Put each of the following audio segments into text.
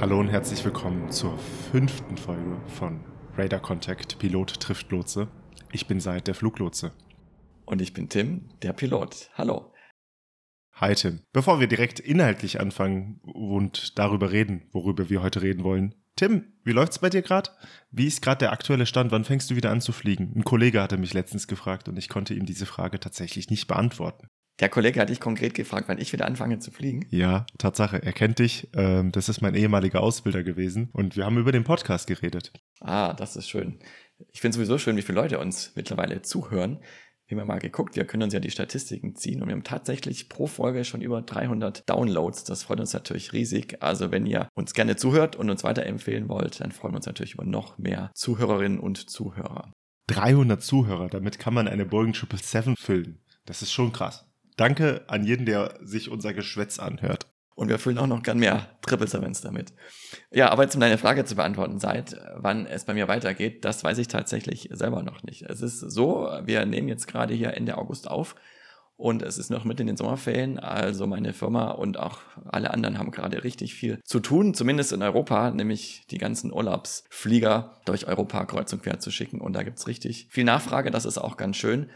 Hallo und herzlich willkommen zur fünften Folge von Radar Contact Pilot trifft Lotse. Ich bin Seid, der Fluglotse. Und ich bin Tim, der Pilot. Hallo. Hi Tim. Bevor wir direkt inhaltlich anfangen und darüber reden, worüber wir heute reden wollen. Tim, wie läuft's bei dir gerade? Wie ist gerade der aktuelle Stand? Wann fängst du wieder an zu fliegen? Ein Kollege hatte mich letztens gefragt und ich konnte ihm diese Frage tatsächlich nicht beantworten. Der Kollege hat dich konkret gefragt, wann ich wieder anfange zu fliegen. Ja, Tatsache. Er kennt dich. Ähm, das ist mein ehemaliger Ausbilder gewesen. Und wir haben über den Podcast geredet. Ah, das ist schön. Ich finde sowieso schön, wie viele Leute uns mittlerweile zuhören. Wir haben mal geguckt, wir können uns ja die Statistiken ziehen und wir haben tatsächlich pro Folge schon über 300 Downloads. Das freut uns natürlich riesig. Also wenn ihr uns gerne zuhört und uns weiterempfehlen wollt, dann freuen wir uns natürlich über noch mehr Zuhörerinnen und Zuhörer. 300 Zuhörer, damit kann man eine Boeing 777 füllen. Das ist schon krass. Danke an jeden, der sich unser Geschwätz anhört. Und wir füllen auch noch gern mehr Triple Sevens damit. Ja, aber jetzt um deine Frage zu beantworten, seit wann es bei mir weitergeht, das weiß ich tatsächlich selber noch nicht. Es ist so, wir nehmen jetzt gerade hier Ende August auf und es ist noch mit in den Sommerferien. Also meine Firma und auch alle anderen haben gerade richtig viel zu tun, zumindest in Europa, nämlich die ganzen Urlaubsflieger durch Europa kreuz und quer zu schicken. Und da gibt's richtig viel Nachfrage, das ist auch ganz schön.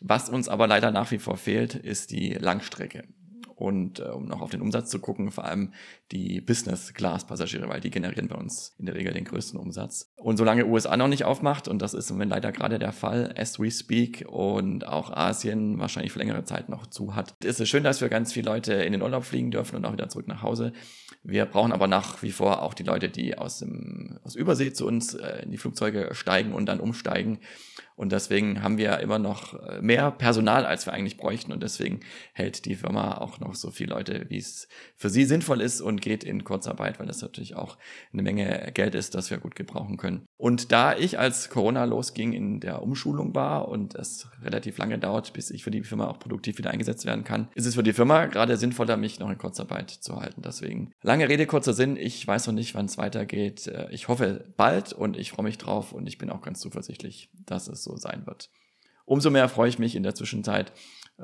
Was uns aber leider nach wie vor fehlt, ist die Langstrecke. Und äh, um noch auf den Umsatz zu gucken, vor allem die Business-Class-Passagiere, weil die generieren bei uns in der Regel den größten Umsatz. Und solange USA noch nicht aufmacht, und das ist im Moment leider gerade der Fall, as we speak, und auch Asien wahrscheinlich für längere Zeit noch zu hat, ist es schön, dass wir ganz viele Leute in den Urlaub fliegen dürfen und auch wieder zurück nach Hause. Wir brauchen aber nach wie vor auch die Leute, die aus, dem, aus Übersee zu uns äh, in die Flugzeuge steigen und dann umsteigen. Und deswegen haben wir immer noch äh, mehr Personal, als wir eigentlich bräuchten. Und deswegen hält die Firma auch noch so viele Leute, wie es für sie sinnvoll ist und geht in Kurzarbeit, weil das natürlich auch eine Menge Geld ist, das wir gut gebrauchen können. Und da ich als Corona losging in der Umschulung war und es relativ lange dauert, bis ich für die Firma auch produktiv wieder eingesetzt werden kann, ist es für die Firma gerade sinnvoller, mich noch in Kurzarbeit zu halten. Deswegen lange Rede, kurzer Sinn. Ich weiß noch nicht, wann es weitergeht. Äh, ich hoffe bald und ich freue mich drauf und ich bin auch ganz zuversichtlich, dass es sein wird. Umso mehr freue ich mich in der Zwischenzeit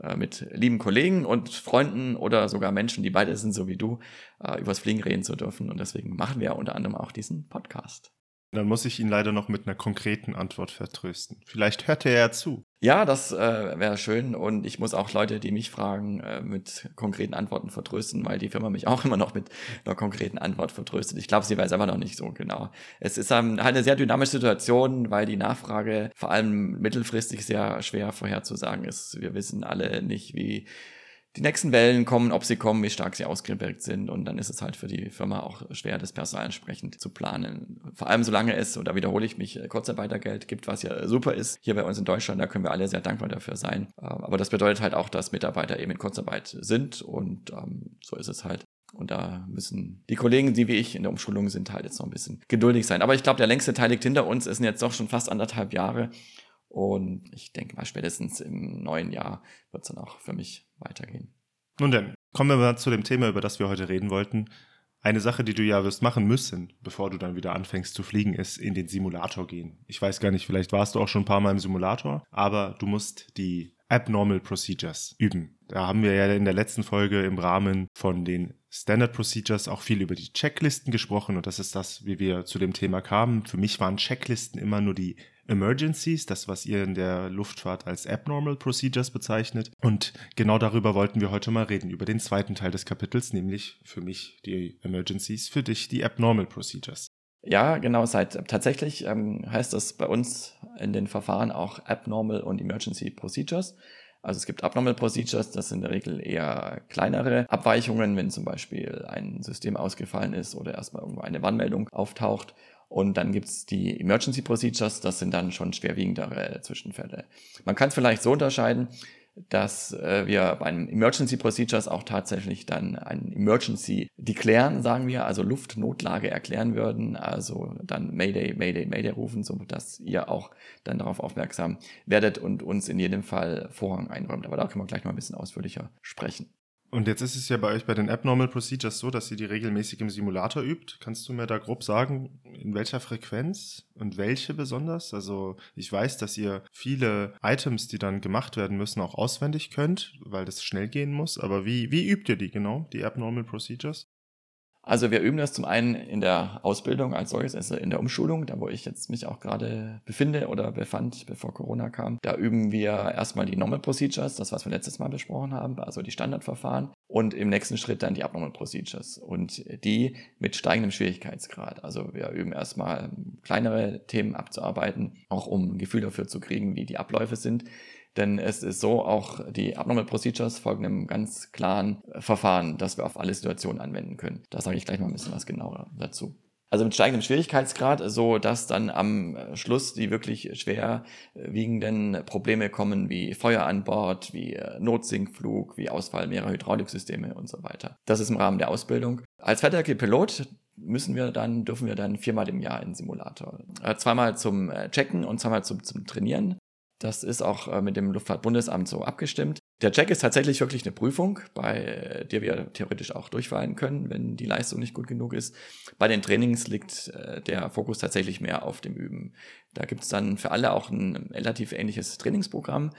äh, mit lieben Kollegen und Freunden oder sogar Menschen, die beide sind, so wie du, äh, übers Fliegen reden zu dürfen. Und deswegen machen wir unter anderem auch diesen Podcast. Dann muss ich ihn leider noch mit einer konkreten Antwort vertrösten. Vielleicht hört er ja zu. Ja, das äh, wäre schön. Und ich muss auch Leute, die mich fragen, äh, mit konkreten Antworten vertrösten, weil die Firma mich auch immer noch mit einer konkreten Antwort vertröstet. Ich glaube, sie weiß aber noch nicht so genau. Es ist ähm, halt eine sehr dynamische Situation, weil die Nachfrage vor allem mittelfristig sehr schwer vorherzusagen ist. Wir wissen alle nicht, wie die nächsten Wellen kommen, ob sie kommen, wie stark sie ausgeprägt sind. Und dann ist es halt für die Firma auch schwer, das Personal entsprechend zu planen. Vor allem solange es, oder wiederhole ich mich, Kurzarbeitergeld gibt, was ja super ist. Hier bei uns in Deutschland, da können wir alle sehr dankbar dafür sein. Ähm, aber das bedeutet halt auch, dass Mitarbeiter eben in Kurzarbeit sind. Und ähm, so ist es halt. Und da müssen die Kollegen, die wie ich in der Umschulung sind, halt jetzt noch ein bisschen geduldig sein. Aber ich glaube, der längste Teil liegt hinter uns. Es sind jetzt doch schon fast anderthalb Jahre. Und ich denke mal, spätestens im neuen Jahr wird es dann auch für mich weitergehen. Nun denn, kommen wir mal zu dem Thema, über das wir heute reden wollten. Eine Sache, die du ja wirst machen müssen, bevor du dann wieder anfängst zu fliegen, ist in den Simulator gehen. Ich weiß gar nicht, vielleicht warst du auch schon ein paar Mal im Simulator, aber du musst die Abnormal Procedures üben. Da haben wir ja in der letzten Folge im Rahmen von den Standard Procedures auch viel über die Checklisten gesprochen und das ist das, wie wir zu dem Thema kamen. Für mich waren Checklisten immer nur die Emergencies, das, was ihr in der Luftfahrt als Abnormal Procedures bezeichnet. Und genau darüber wollten wir heute mal reden, über den zweiten Teil des Kapitels, nämlich für mich die Emergencies, für dich die Abnormal Procedures. Ja, genau. Seit tatsächlich ähm, heißt das bei uns in den Verfahren auch Abnormal und Emergency Procedures. Also es gibt Abnormal Procedures, das sind in der Regel eher kleinere Abweichungen, wenn zum Beispiel ein System ausgefallen ist oder erstmal irgendwo eine Warnmeldung auftaucht. Und dann gibt's die Emergency Procedures, das sind dann schon schwerwiegendere Zwischenfälle. Man kann es vielleicht so unterscheiden, dass äh, wir beim Emergency Procedures auch tatsächlich dann ein Emergency deklären, sagen wir, also Luftnotlage erklären würden, also dann Mayday, Mayday, Mayday rufen, so dass ihr auch dann darauf aufmerksam werdet und uns in jedem Fall Vorrang einräumt. Aber da können wir gleich mal ein bisschen ausführlicher sprechen. Und jetzt ist es ja bei euch bei den Abnormal Procedures so, dass ihr die regelmäßig im Simulator übt. Kannst du mir da grob sagen, in welcher Frequenz und welche besonders? Also ich weiß, dass ihr viele Items, die dann gemacht werden müssen, auch auswendig könnt, weil das schnell gehen muss. Aber wie, wie übt ihr die genau, die Abnormal Procedures? Also wir üben das zum einen in der Ausbildung als solches, also in der Umschulung, da wo ich jetzt mich auch gerade befinde oder befand, bevor Corona kam. Da üben wir erstmal die Normal Procedures, das was wir letztes Mal besprochen haben, also die Standardverfahren und im nächsten Schritt dann die Abnormal Procedures und die mit steigendem Schwierigkeitsgrad. Also wir üben erstmal kleinere Themen abzuarbeiten, auch um ein Gefühl dafür zu kriegen, wie die Abläufe sind. Denn es ist so, auch die Abnormal Procedures folgen einem ganz klaren Verfahren, das wir auf alle Situationen anwenden können. Da sage ich gleich mal ein bisschen was genauer dazu. Also mit steigendem Schwierigkeitsgrad, so dass dann am Schluss die wirklich schwer wiegenden Probleme kommen, wie Feuer an Bord, wie Notsinkflug, wie Ausfall mehrerer Hydrauliksysteme und so weiter. Das ist im Rahmen der Ausbildung. Als fertiger Pilot müssen wir dann, dürfen wir dann viermal im Jahr in Simulator. Äh, zweimal zum äh, Checken und zweimal zum, zum Trainieren. Das ist auch äh, mit dem Luftfahrtbundesamt so abgestimmt. Der Check ist tatsächlich wirklich eine Prüfung, bei der wir theoretisch auch durchfallen können, wenn die Leistung nicht gut genug ist. Bei den Trainings liegt äh, der Fokus tatsächlich mehr auf dem Üben. Da gibt es dann für alle auch ein relativ ähnliches Trainingsprogramm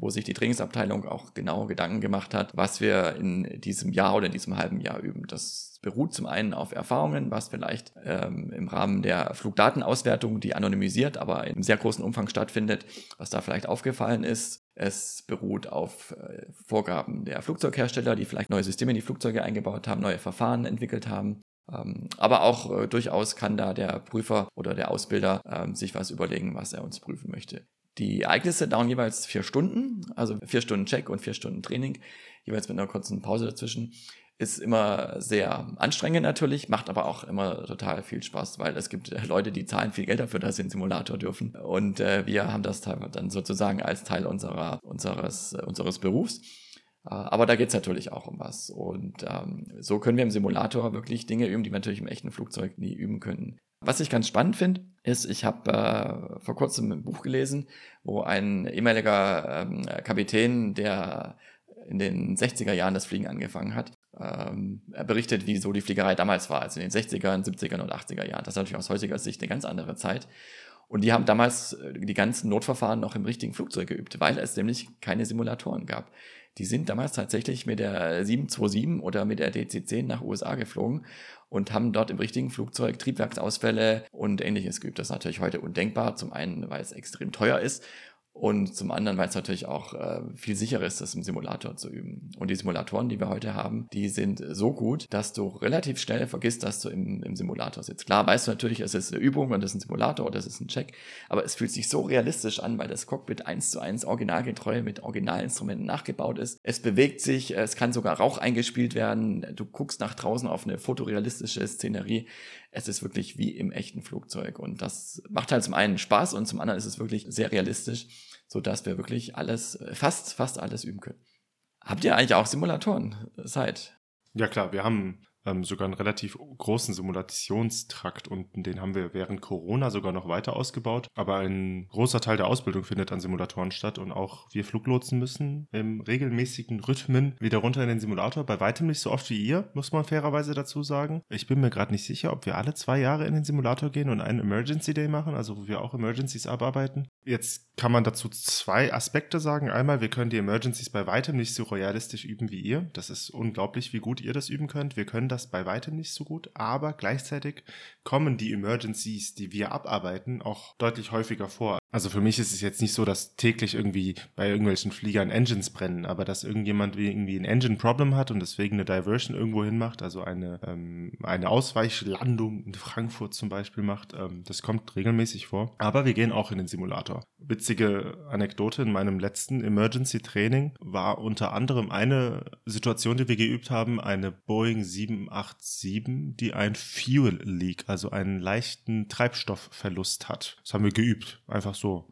wo sich die Trainingsabteilung auch genau Gedanken gemacht hat, was wir in diesem Jahr oder in diesem halben Jahr üben. Das beruht zum einen auf Erfahrungen, was vielleicht ähm, im Rahmen der Flugdatenauswertung, die anonymisiert, aber in sehr großen Umfang stattfindet, was da vielleicht aufgefallen ist. Es beruht auf äh, Vorgaben der Flugzeughersteller, die vielleicht neue Systeme in die Flugzeuge eingebaut haben, neue Verfahren entwickelt haben. Ähm, aber auch äh, durchaus kann da der Prüfer oder der Ausbilder ähm, sich was überlegen, was er uns prüfen möchte. Die Ereignisse dauern jeweils vier Stunden, also vier Stunden Check und vier Stunden Training, jeweils mit einer kurzen Pause dazwischen. Ist immer sehr anstrengend natürlich, macht aber auch immer total viel Spaß, weil es gibt Leute, die zahlen viel Geld dafür, dass sie einen Simulator dürfen. Und äh, wir haben das dann sozusagen als Teil unserer, unseres, unseres Berufs. Äh, aber da geht's natürlich auch um was. Und ähm, so können wir im Simulator wirklich Dinge üben, die wir natürlich im echten Flugzeug nie üben können. Was ich ganz spannend finde, ist, ich habe äh, vor kurzem ein Buch gelesen, wo ein ehemaliger ähm, Kapitän, der in den 60er Jahren das Fliegen angefangen hat, ähm, er berichtet, wie so die Fliegerei damals war, also in den 60ern, 70ern und 80er Jahren. Das ist natürlich aus heutiger Sicht eine ganz andere Zeit. Und die haben damals äh, die ganzen Notverfahren noch im richtigen Flugzeug geübt, weil es nämlich keine Simulatoren gab. Die sind damals tatsächlich mit der 727 oder mit der DC-10 nach USA geflogen und haben dort im richtigen Flugzeug Triebwerksausfälle und ähnliches geübt. Das ist natürlich heute undenkbar. Zum einen, weil es extrem teuer ist und zum anderen, weil es natürlich auch äh, viel sicherer ist, das im Simulator zu üben. Und die Simulatoren, die wir heute haben, die sind so gut, dass du relativ schnell vergisst, dass du im, im Simulator sitzt. Klar weißt du natürlich, es ist eine Übung und es ist ein Simulator oder es ist ein Check, aber es fühlt sich so realistisch an, weil das Cockpit eins zu eins originalgetreu mit Originalinstrumenten nachgebaut ist. Es bewegt sich, es kann sogar Rauch eingespielt werden. Du guckst nach draußen auf eine fotorealistische Szenerie es ist wirklich wie im echten Flugzeug. Und das macht halt zum einen Spaß und zum anderen ist es wirklich sehr realistisch, so dass wir wirklich alles, fast, fast alles üben können. Habt ihr eigentlich auch Simulatoren seit? Ja klar, wir haben ähm, sogar einen relativ großen Simulationstrakt und den haben wir während Corona sogar noch weiter ausgebaut. Aber ein großer Teil der Ausbildung findet an Simulatoren statt und auch wir Fluglotsen müssen im regelmäßigen Rhythmen wieder runter in den Simulator. Bei weitem nicht so oft wie ihr, muss man fairerweise dazu sagen. Ich bin mir gerade nicht sicher, ob wir alle zwei Jahre in den Simulator gehen und einen Emergency Day machen, also wo wir auch Emergencies abarbeiten. Jetzt kann man dazu zwei Aspekte sagen. Einmal, wir können die Emergencies bei weitem nicht so realistisch üben wie ihr. Das ist unglaublich, wie gut ihr das üben könnt. Wir können das bei weitem nicht so gut, aber gleichzeitig kommen die Emergencies, die wir abarbeiten, auch deutlich häufiger vor. Also für mich ist es jetzt nicht so, dass täglich irgendwie bei irgendwelchen Fliegern Engines brennen, aber dass irgendjemand irgendwie ein Engine-Problem hat und deswegen eine Diversion irgendwo hin macht, also eine, ähm, eine Ausweichlandung in Frankfurt zum Beispiel macht, ähm, das kommt regelmäßig vor. Aber wir gehen auch in den Simulator. Witzige Anekdote in meinem letzten Emergency-Training war unter anderem eine Situation, die wir geübt haben, eine Boeing 787, die ein Fuel Leak, also einen leichten Treibstoffverlust hat. Das haben wir geübt, einfach so.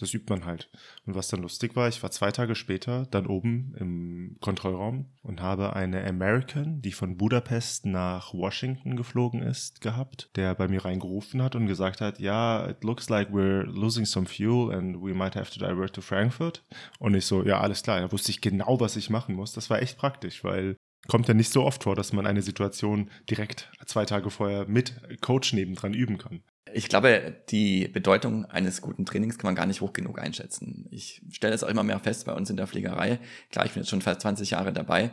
Das übt man halt. Und was dann lustig war, ich war zwei Tage später dann oben im Kontrollraum und habe eine American, die von Budapest nach Washington geflogen ist, gehabt, der bei mir reingerufen hat und gesagt hat, ja, it looks like we're losing some fuel and we might have to divert to Frankfurt. Und ich so, ja, alles klar. Da wusste ich genau, was ich machen muss. Das war echt praktisch, weil kommt ja nicht so oft vor, dass man eine Situation direkt zwei Tage vorher mit Coach nebendran üben kann. Ich glaube, die Bedeutung eines guten Trainings kann man gar nicht hoch genug einschätzen. Ich stelle es auch immer mehr fest bei uns in der Fliegerei. Klar, ich bin jetzt schon fast 20 Jahre dabei.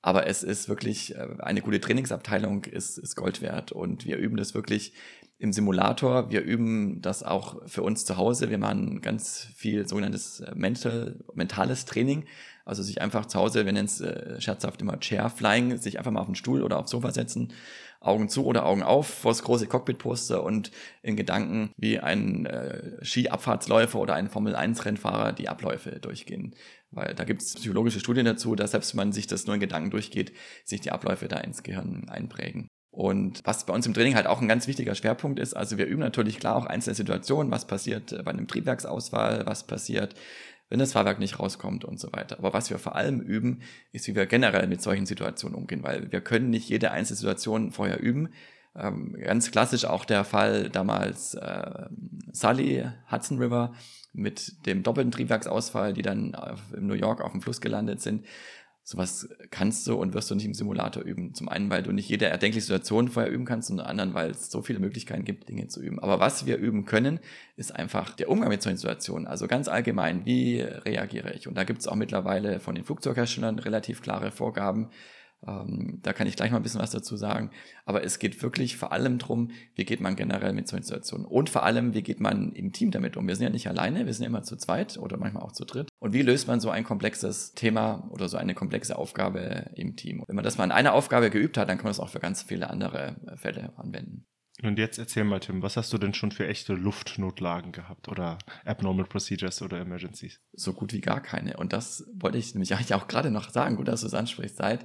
Aber es ist wirklich, äh, eine gute Trainingsabteilung ist, ist Gold wert und wir üben das wirklich im Simulator. Wir üben das auch für uns zu Hause. Wir machen ganz viel sogenanntes äh, Mental, mentales Training. Also sich einfach zu Hause, wir nennen es äh, scherzhaft immer Chair Flying, sich einfach mal auf den Stuhl oder aufs Sofa setzen, Augen zu oder Augen auf vor das große Cockpit-Poster und in Gedanken wie ein äh, Skiabfahrtsläufer oder ein Formel-1-Rennfahrer die Abläufe durchgehen. Weil da gibt es psychologische Studien dazu, dass selbst wenn man sich das nur in Gedanken durchgeht, sich die Abläufe da ins Gehirn einprägen. Und was bei uns im Training halt auch ein ganz wichtiger Schwerpunkt ist, also wir üben natürlich klar auch einzelne Situationen, was passiert bei einem Triebwerksausfall, was passiert, wenn das Fahrwerk nicht rauskommt und so weiter. Aber was wir vor allem üben, ist, wie wir generell mit solchen Situationen umgehen, weil wir können nicht jede einzelne Situation vorher üben. Ähm, ganz klassisch auch der Fall damals äh, Sully, Hudson River mit dem doppelten Triebwerksausfall, die dann auf, in New York auf dem Fluss gelandet sind. Sowas kannst du und wirst du nicht im Simulator üben. Zum einen, weil du nicht jede erdenkliche Situation vorher üben kannst und zum anderen, weil es so viele Möglichkeiten gibt, Dinge zu üben. Aber was wir üben können, ist einfach der Umgang mit solchen Situationen. Also ganz allgemein, wie reagiere ich? Und da gibt es auch mittlerweile von den Flugzeugherstellern relativ klare Vorgaben, ähm, da kann ich gleich mal ein bisschen was dazu sagen. Aber es geht wirklich vor allem drum, wie geht man generell mit solchen Situationen und vor allem, wie geht man im Team damit um. Wir sind ja nicht alleine, wir sind ja immer zu zweit oder manchmal auch zu dritt. Und wie löst man so ein komplexes Thema oder so eine komplexe Aufgabe im Team? Wenn man das mal in einer Aufgabe geübt hat, dann kann man es auch für ganz viele andere äh, Fälle anwenden. Und jetzt erzähl mal, Tim, was hast du denn schon für echte Luftnotlagen gehabt oder Abnormal Procedures oder Emergencies? So gut wie gar keine. Und das wollte ich nämlich eigentlich auch gerade noch sagen. Gut, dass du es ansprichst. Seit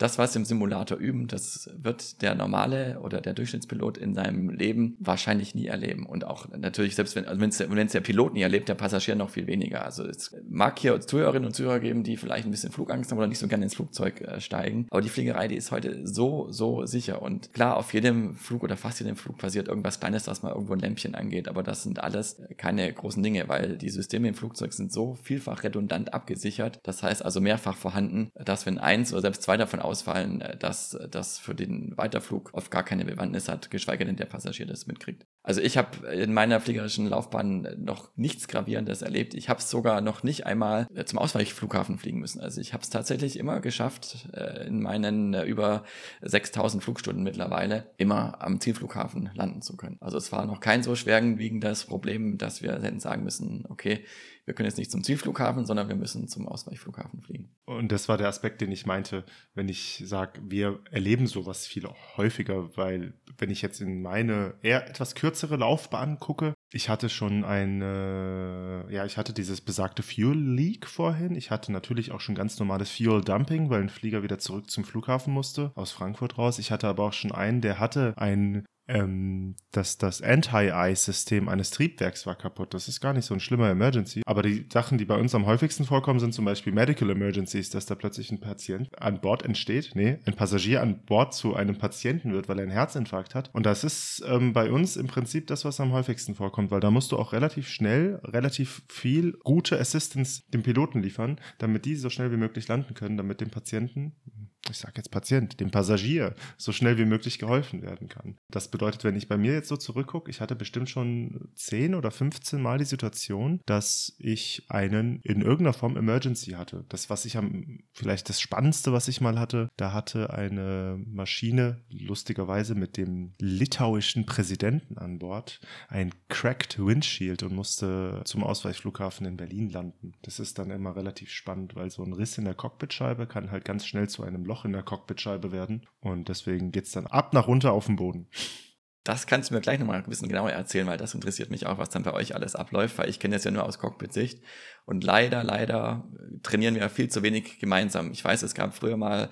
das, was im Simulator üben, das wird der normale oder der Durchschnittspilot in seinem Leben wahrscheinlich nie erleben. Und auch natürlich, selbst wenn also es der Pilot nie erlebt, der Passagier noch viel weniger. Also es mag hier Zuhörerinnen und Zuhörer geben, die vielleicht ein bisschen Flugangst haben oder nicht so gerne ins Flugzeug äh, steigen. Aber die Fliegerei, die ist heute so, so sicher. Und klar, auf jedem Flug oder fast jedem Flug passiert irgendwas Kleines, was mal irgendwo ein Lämpchen angeht. Aber das sind alles keine großen Dinge, weil die Systeme im Flugzeug sind so vielfach redundant abgesichert. Das heißt also mehrfach vorhanden, dass wenn eins oder selbst zwei davon ausfallen, äh, dass das für den Weiterflug oft gar keine Bewandtnis hat, geschweige denn der Passagier das mitkriegt. Also ich habe in meiner fliegerischen Laufbahn noch nichts Gravierendes erlebt. Ich habe es sogar noch nicht einmal äh, zum Ausweichflughafen fliegen müssen. Also ich habe es tatsächlich immer geschafft, äh, in meinen über 6000 Flugstunden mittlerweile immer am Zielflughafen landen zu können. Also es war noch kein so schwerwiegendes Problem, dass wir hätten sagen müssen, okay, wir können jetzt nicht zum Zielflughafen, sondern wir müssen zum Ausweichflughafen fliegen. Und das war der Aspekt, den ich meinte, wenn ich sage, wir erleben sowas viel häufiger, weil wenn ich jetzt in meine eher etwas kürzere Laufbahn gucke, ich hatte schon eine, ja, ich hatte dieses besagte Fuel Leak vorhin. Ich hatte natürlich auch schon ganz normales Fuel Dumping, weil ein Flieger wieder zurück zum Flughafen musste, aus Frankfurt raus. Ich hatte aber auch schon einen, der hatte ein ähm, dass das Anti-Ice-System eines Triebwerks war kaputt. Das ist gar nicht so ein schlimmer Emergency. Aber die Sachen, die bei uns am häufigsten vorkommen, sind zum Beispiel Medical Emergencies, dass da plötzlich ein Patient an Bord entsteht, nee, ein Passagier an Bord zu einem Patienten wird, weil er einen Herzinfarkt hat. Und das ist ähm, bei uns im Prinzip das, was am häufigsten vorkommt, weil da musst du auch relativ schnell, relativ viel gute Assistance dem Piloten liefern, damit die so schnell wie möglich landen können, damit dem Patienten, ich sage jetzt Patient, dem Passagier so schnell wie möglich geholfen werden kann. Das bedeutet, wenn ich bei mir jetzt so zurückgucke, ich hatte bestimmt schon 10 oder 15 Mal die Situation, dass ich einen in irgendeiner Form Emergency hatte. Das, was ich am, vielleicht das Spannendste, was ich mal hatte, da hatte eine Maschine, lustigerweise mit dem litauischen Präsidenten an Bord, ein cracked Windshield und musste zum Ausweichflughafen in Berlin landen. Das ist dann immer relativ spannend, weil so ein Riss in der Cockpitscheibe kann halt ganz schnell zu einem Loch in der Cockpitscheibe werden. Und deswegen geht es dann ab nach runter auf den Boden. Das kannst du mir gleich nochmal ein bisschen genauer erzählen, weil das interessiert mich auch, was dann bei euch alles abläuft, weil ich kenne das ja nur aus Cockpit-Sicht. Und leider, leider trainieren wir viel zu wenig gemeinsam. Ich weiß, es gab früher mal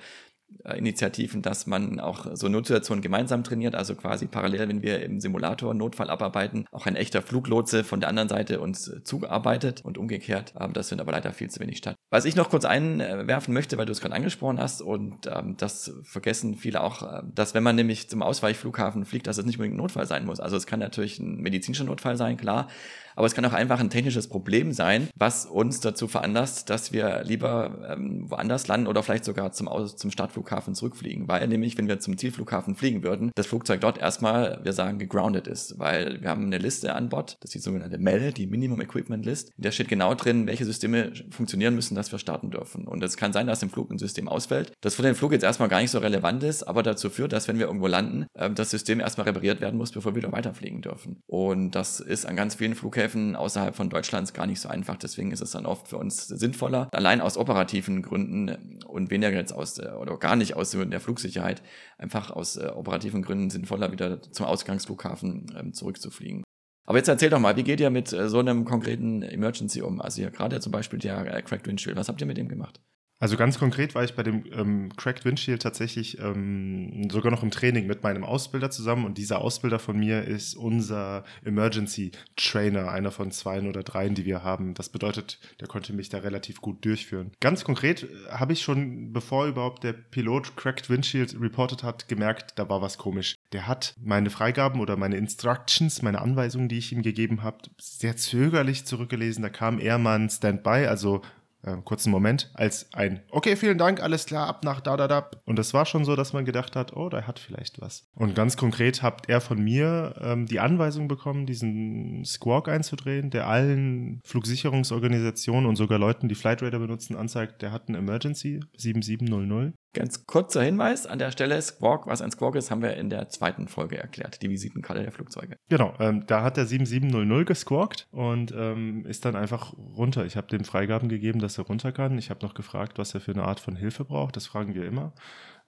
Initiativen, dass man auch so Notsituationen gemeinsam trainiert, also quasi parallel, wenn wir im Simulator Notfall abarbeiten, auch ein echter Fluglotse von der anderen Seite uns äh, zuarbeitet und umgekehrt. Ähm, das findet aber leider viel zu wenig statt. Was ich noch kurz einwerfen möchte, weil du es gerade angesprochen hast und ähm, das vergessen viele auch, äh, dass wenn man nämlich zum Ausweichflughafen fliegt, dass es nicht unbedingt ein Notfall sein muss. Also es kann natürlich ein medizinischer Notfall sein, klar, Aber es kann auch einfach ein technisches Problem sein, was uns dazu veranlasst, dass wir lieber ähm, woanders landen oder vielleicht sogar zum, zum Startflughafen zurückfliegen. Weil nämlich, wenn wir zum Zielflughafen fliegen würden, das Flugzeug dort erstmal, wir sagen, gegroundet ist. Weil wir haben eine Liste an Bord, das ist die sogenannte MEL, die Minimum Equipment List. Der steht genau drin, welche Systeme funktionieren müssen, dass wir starten dürfen. Und es kann sein, dass im Flug ein System ausfällt, das für den Flug jetzt erstmal gar nicht so relevant ist, aber dazu führt, dass wenn wir irgendwo landen, ähm, das System erstmal repariert werden muss, bevor wir wieder weiterfliegen dürfen. Und das ist an ganz vielen Flughäfen außerhalb von Deutschlands gar nicht so einfach. Deswegen ist es dann oft für uns sinnvoller, allein aus operativen Gründen und weniger jetzt aus oder gar nicht aus Gründen der Flugsicherheit, einfach aus äh, operativen Gründen sinnvoller wieder zum Ausgangsflughafen ähm, zurückzufliegen. Aber jetzt erzähl doch mal, wie geht ihr mit äh, so einem konkreten Emergency um? Also hier gerade zum Beispiel der äh, Cracked Windshield, was habt ihr mit dem gemacht? Also ganz konkret war ich bei dem ähm, Cracked Windshield tatsächlich ähm, sogar noch im Training mit meinem Ausbilder zusammen und dieser Ausbilder von mir ist unser Emergency Trainer, einer von zwei oder dreien, die wir haben. Das bedeutet, der konnte mich da relativ gut durchführen. Ganz konkret äh, habe ich schon, bevor überhaupt der Pilot Cracked Windshield reported hat, gemerkt, da war was komisch. Der hat meine Freigaben oder meine Instructions, meine Anweisungen, die ich ihm gegeben habe, sehr zögerlich zurückgelesen. Da kam eher mal ein Standby, also äh, kurzen Moment, als ein Okay, vielen Dank, alles klar, ab nach da, da, da. Und das war schon so, dass man gedacht hat, oh, da hat vielleicht was. Und ganz konkret habt er von mir ähm, die Anweisung bekommen, diesen Squawk einzudrehen, der allen Flugsicherungsorganisationen und sogar Leuten, die Flightradar benutzen, anzeigt, der hat ein Emergency 7700. Ganz kurzer Hinweis an der Stelle, Squawk, was ein Squawk ist, haben wir in der zweiten Folge erklärt, die Visitenkarte der Flugzeuge. Genau, ähm, da hat der 7700 gesquawkt und ähm, ist dann einfach runter. Ich habe dem Freigaben gegeben, dass er runter kann. Ich habe noch gefragt, was er für eine Art von Hilfe braucht. Das fragen wir immer.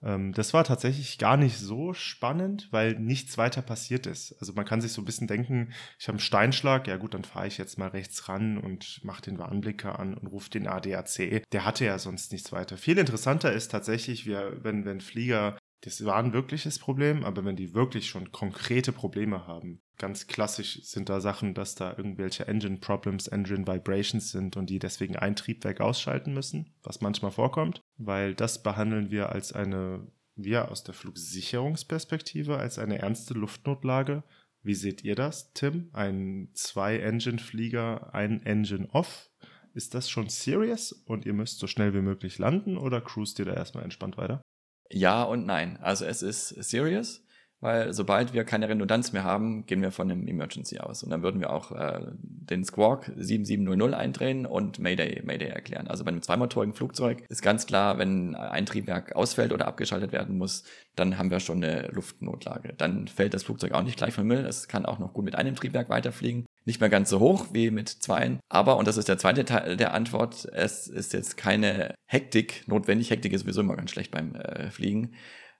Ähm, das war tatsächlich gar nicht so spannend, weil nichts weiter passiert ist. Also man kann sich so ein bisschen denken, ich habe einen Steinschlag, ja gut, dann fahre ich jetzt mal rechts ran und mache den Warnblicker an und rufe den ADAC. Der hatte ja sonst nichts weiter. Viel interessanter ist tatsächlich, wir, wenn, wenn Flieger das war ein wirkliches Problem, aber wenn die wirklich schon konkrete Probleme haben, ganz klassisch sind da Sachen, dass da irgendwelche Engine Problems, Engine Vibrations sind und die deswegen ein Triebwerk ausschalten müssen, was manchmal vorkommt, weil das behandeln wir als eine, wir aus der Flugsicherungsperspektive, als eine ernste Luftnotlage. Wie seht ihr das, Tim? Ein Zwei-Engine-Flieger, ein Engine off? Ist das schon serious und ihr müsst so schnell wie möglich landen oder cruist ihr da erstmal entspannt weiter? Ja und nein. Also es ist serious, weil sobald wir keine Redundanz mehr haben, gehen wir von einem Emergency aus. Und dann würden wir auch äh, den Squawk 7700 eindrehen und Mayday, Mayday erklären. Also bei einem zweimotorigen Flugzeug ist ganz klar, wenn ein Triebwerk ausfällt oder abgeschaltet werden muss, dann haben wir schon eine Luftnotlage. Dann fällt das Flugzeug auch nicht gleich vom Müll. Es kann auch noch gut mit einem Triebwerk weiterfliegen. Nicht mehr ganz so hoch wie mit zweien. Aber, und das ist der zweite Teil der Antwort, es ist jetzt keine Hektik notwendig. Hektik ist sowieso immer ganz schlecht beim äh, Fliegen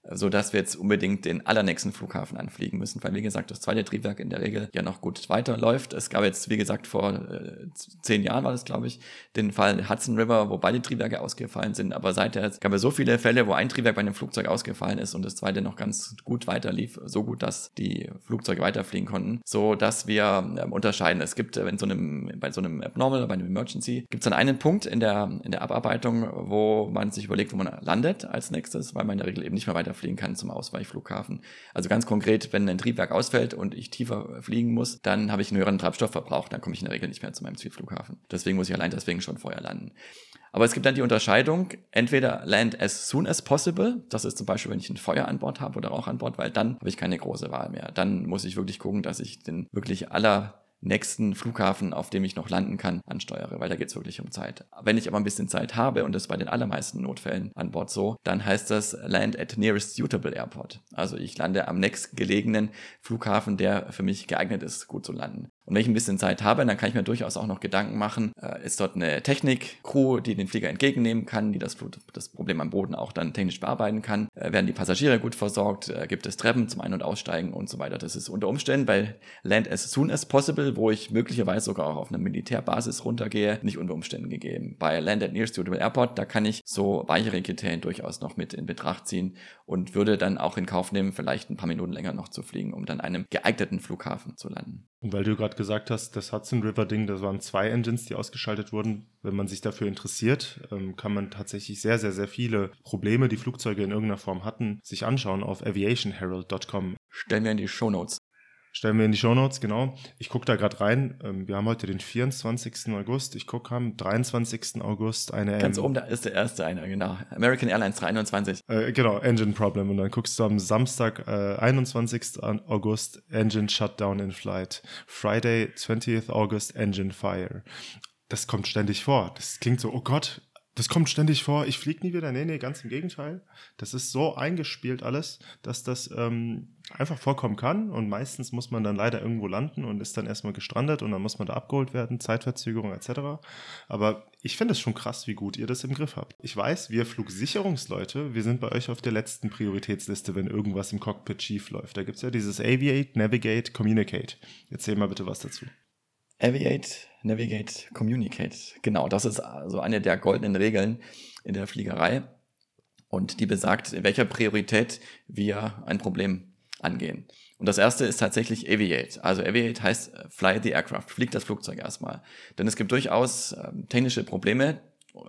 so dass wir jetzt unbedingt den allernächsten Flughafen anfliegen müssen, weil wie gesagt das zweite Triebwerk in der Regel ja noch gut weiterläuft. Es gab jetzt wie gesagt vor äh, zehn Jahren war das glaube ich den Fall Hudson River, wo beide Triebwerke ausgefallen sind, aber seither gab es so viele Fälle, wo ein Triebwerk bei einem Flugzeug ausgefallen ist und das zweite noch ganz gut weiterlief, so gut, dass die Flugzeuge weiterfliegen konnten, so dass wir äh, unterscheiden. Es gibt äh, so einem bei so einem Abnormal, bei einem Emergency gibt es dann einen Punkt in der in der Abarbeitung, wo man sich überlegt, wo man landet als nächstes, weil man in der Regel eben nicht mehr weiter weiterfliegen kann zum Ausweichflughafen. Also ganz konkret, wenn ein Triebwerk ausfällt und ich tiefer fliegen muss, dann habe ich einen höheren Treibstoffverbrauch, dann komme ich in der Regel nicht mehr zu meinem Zielflughafen. Deswegen muss ich allein deswegen schon vorher landen. Aber es gibt dann die Unterscheidung, entweder land as soon as possible, das ist zum Beispiel, wenn ich ein Feuer an Bord habe oder Rauch an Bord, weil dann habe ich keine große Wahl mehr. Dann muss ich wirklich gucken, dass ich den wirklich aller nächsten Flughafen, auf dem ich noch landen kann, ansteuere, weil da geht es wirklich um Zeit. Wenn ich aber ein bisschen Zeit habe, und das bei den allermeisten Notfällen an Bord so, dann heißt das Land at nearest suitable airport. Also ich lande am nächstgelegenen Flughafen, der für mich geeignet ist, gut zu landen. Und wenn ich ein bisschen Zeit habe, dann kann ich mir durchaus auch noch Gedanken machen, äh, ist dort eine Technik-Crew, die den Flieger entgegennehmen kann, die das, das Problem am Boden auch dann technisch bearbeiten kann, äh, werden die Passagiere gut versorgt, äh, gibt es Treppen zum Ein- und Aussteigen und so weiter. Das ist unter Umständen bei Land as soon as possible, wo ich möglicherweise sogar auch auf einer Militärbasis runtergehe, nicht unter Umständen gegeben. Bei Land at nearest suitable airport, da kann ich so weichere Kriterien durchaus noch mit in Betracht ziehen und würde dann auch in Kauf nehmen, vielleicht ein paar Minuten länger noch zu fliegen, um dann einem geeigneten Flughafen zu landen. Und weil du gerade gesagt hast, das Hudson River Ding, das waren zwei Engines, die ausgeschaltet wurden. Wenn man sich dafür interessiert, ähm, kann man tatsächlich sehr, sehr, sehr viele Probleme, die Flugzeuge in irgendeiner Form hatten, sich anschauen auf aviationherald.com. Stellen wir in die Show Notes. Stellen wir in die Shownotes, genau. Ich gucke da gerade rein. Ähm, wir haben heute den 24. August. Ich gucke am 23. August eine. Ganz ähm, oben, da ist der erste einer, genau. American Airlines 321. Äh, genau, Engine Problem. Und dann guckst du am Samstag, äh, 21. August, Engine Shutdown in Flight. Friday, 20th August, Engine Fire. Das kommt ständig vor. Das klingt so, oh Gott, das kommt ständig vor, ich fliege nie wieder. Nee, nee, ganz im Gegenteil. Das ist so eingespielt alles, dass das ähm, einfach vorkommen kann. Und meistens muss man dann leider irgendwo landen und ist dann erstmal gestrandet und dann muss man da abgeholt werden, Zeitverzögerung etc. Aber ich finde es schon krass, wie gut ihr das im Griff habt. Ich weiß, wir Flugsicherungsleute, wir sind bei euch auf der letzten Prioritätsliste, wenn irgendwas im Cockpit schief läuft. Da gibt es ja dieses Aviate, Navigate, Communicate. Erzähl mal bitte was dazu. Aviate, Navigate, Communicate. Genau, das ist also eine der goldenen Regeln in der Fliegerei. Und die besagt, in welcher Priorität wir ein Problem angehen. Und das erste ist tatsächlich Aviate. Also Aviate heißt äh, Fly the Aircraft, fliegt das Flugzeug erstmal. Denn es gibt durchaus ähm, technische Probleme,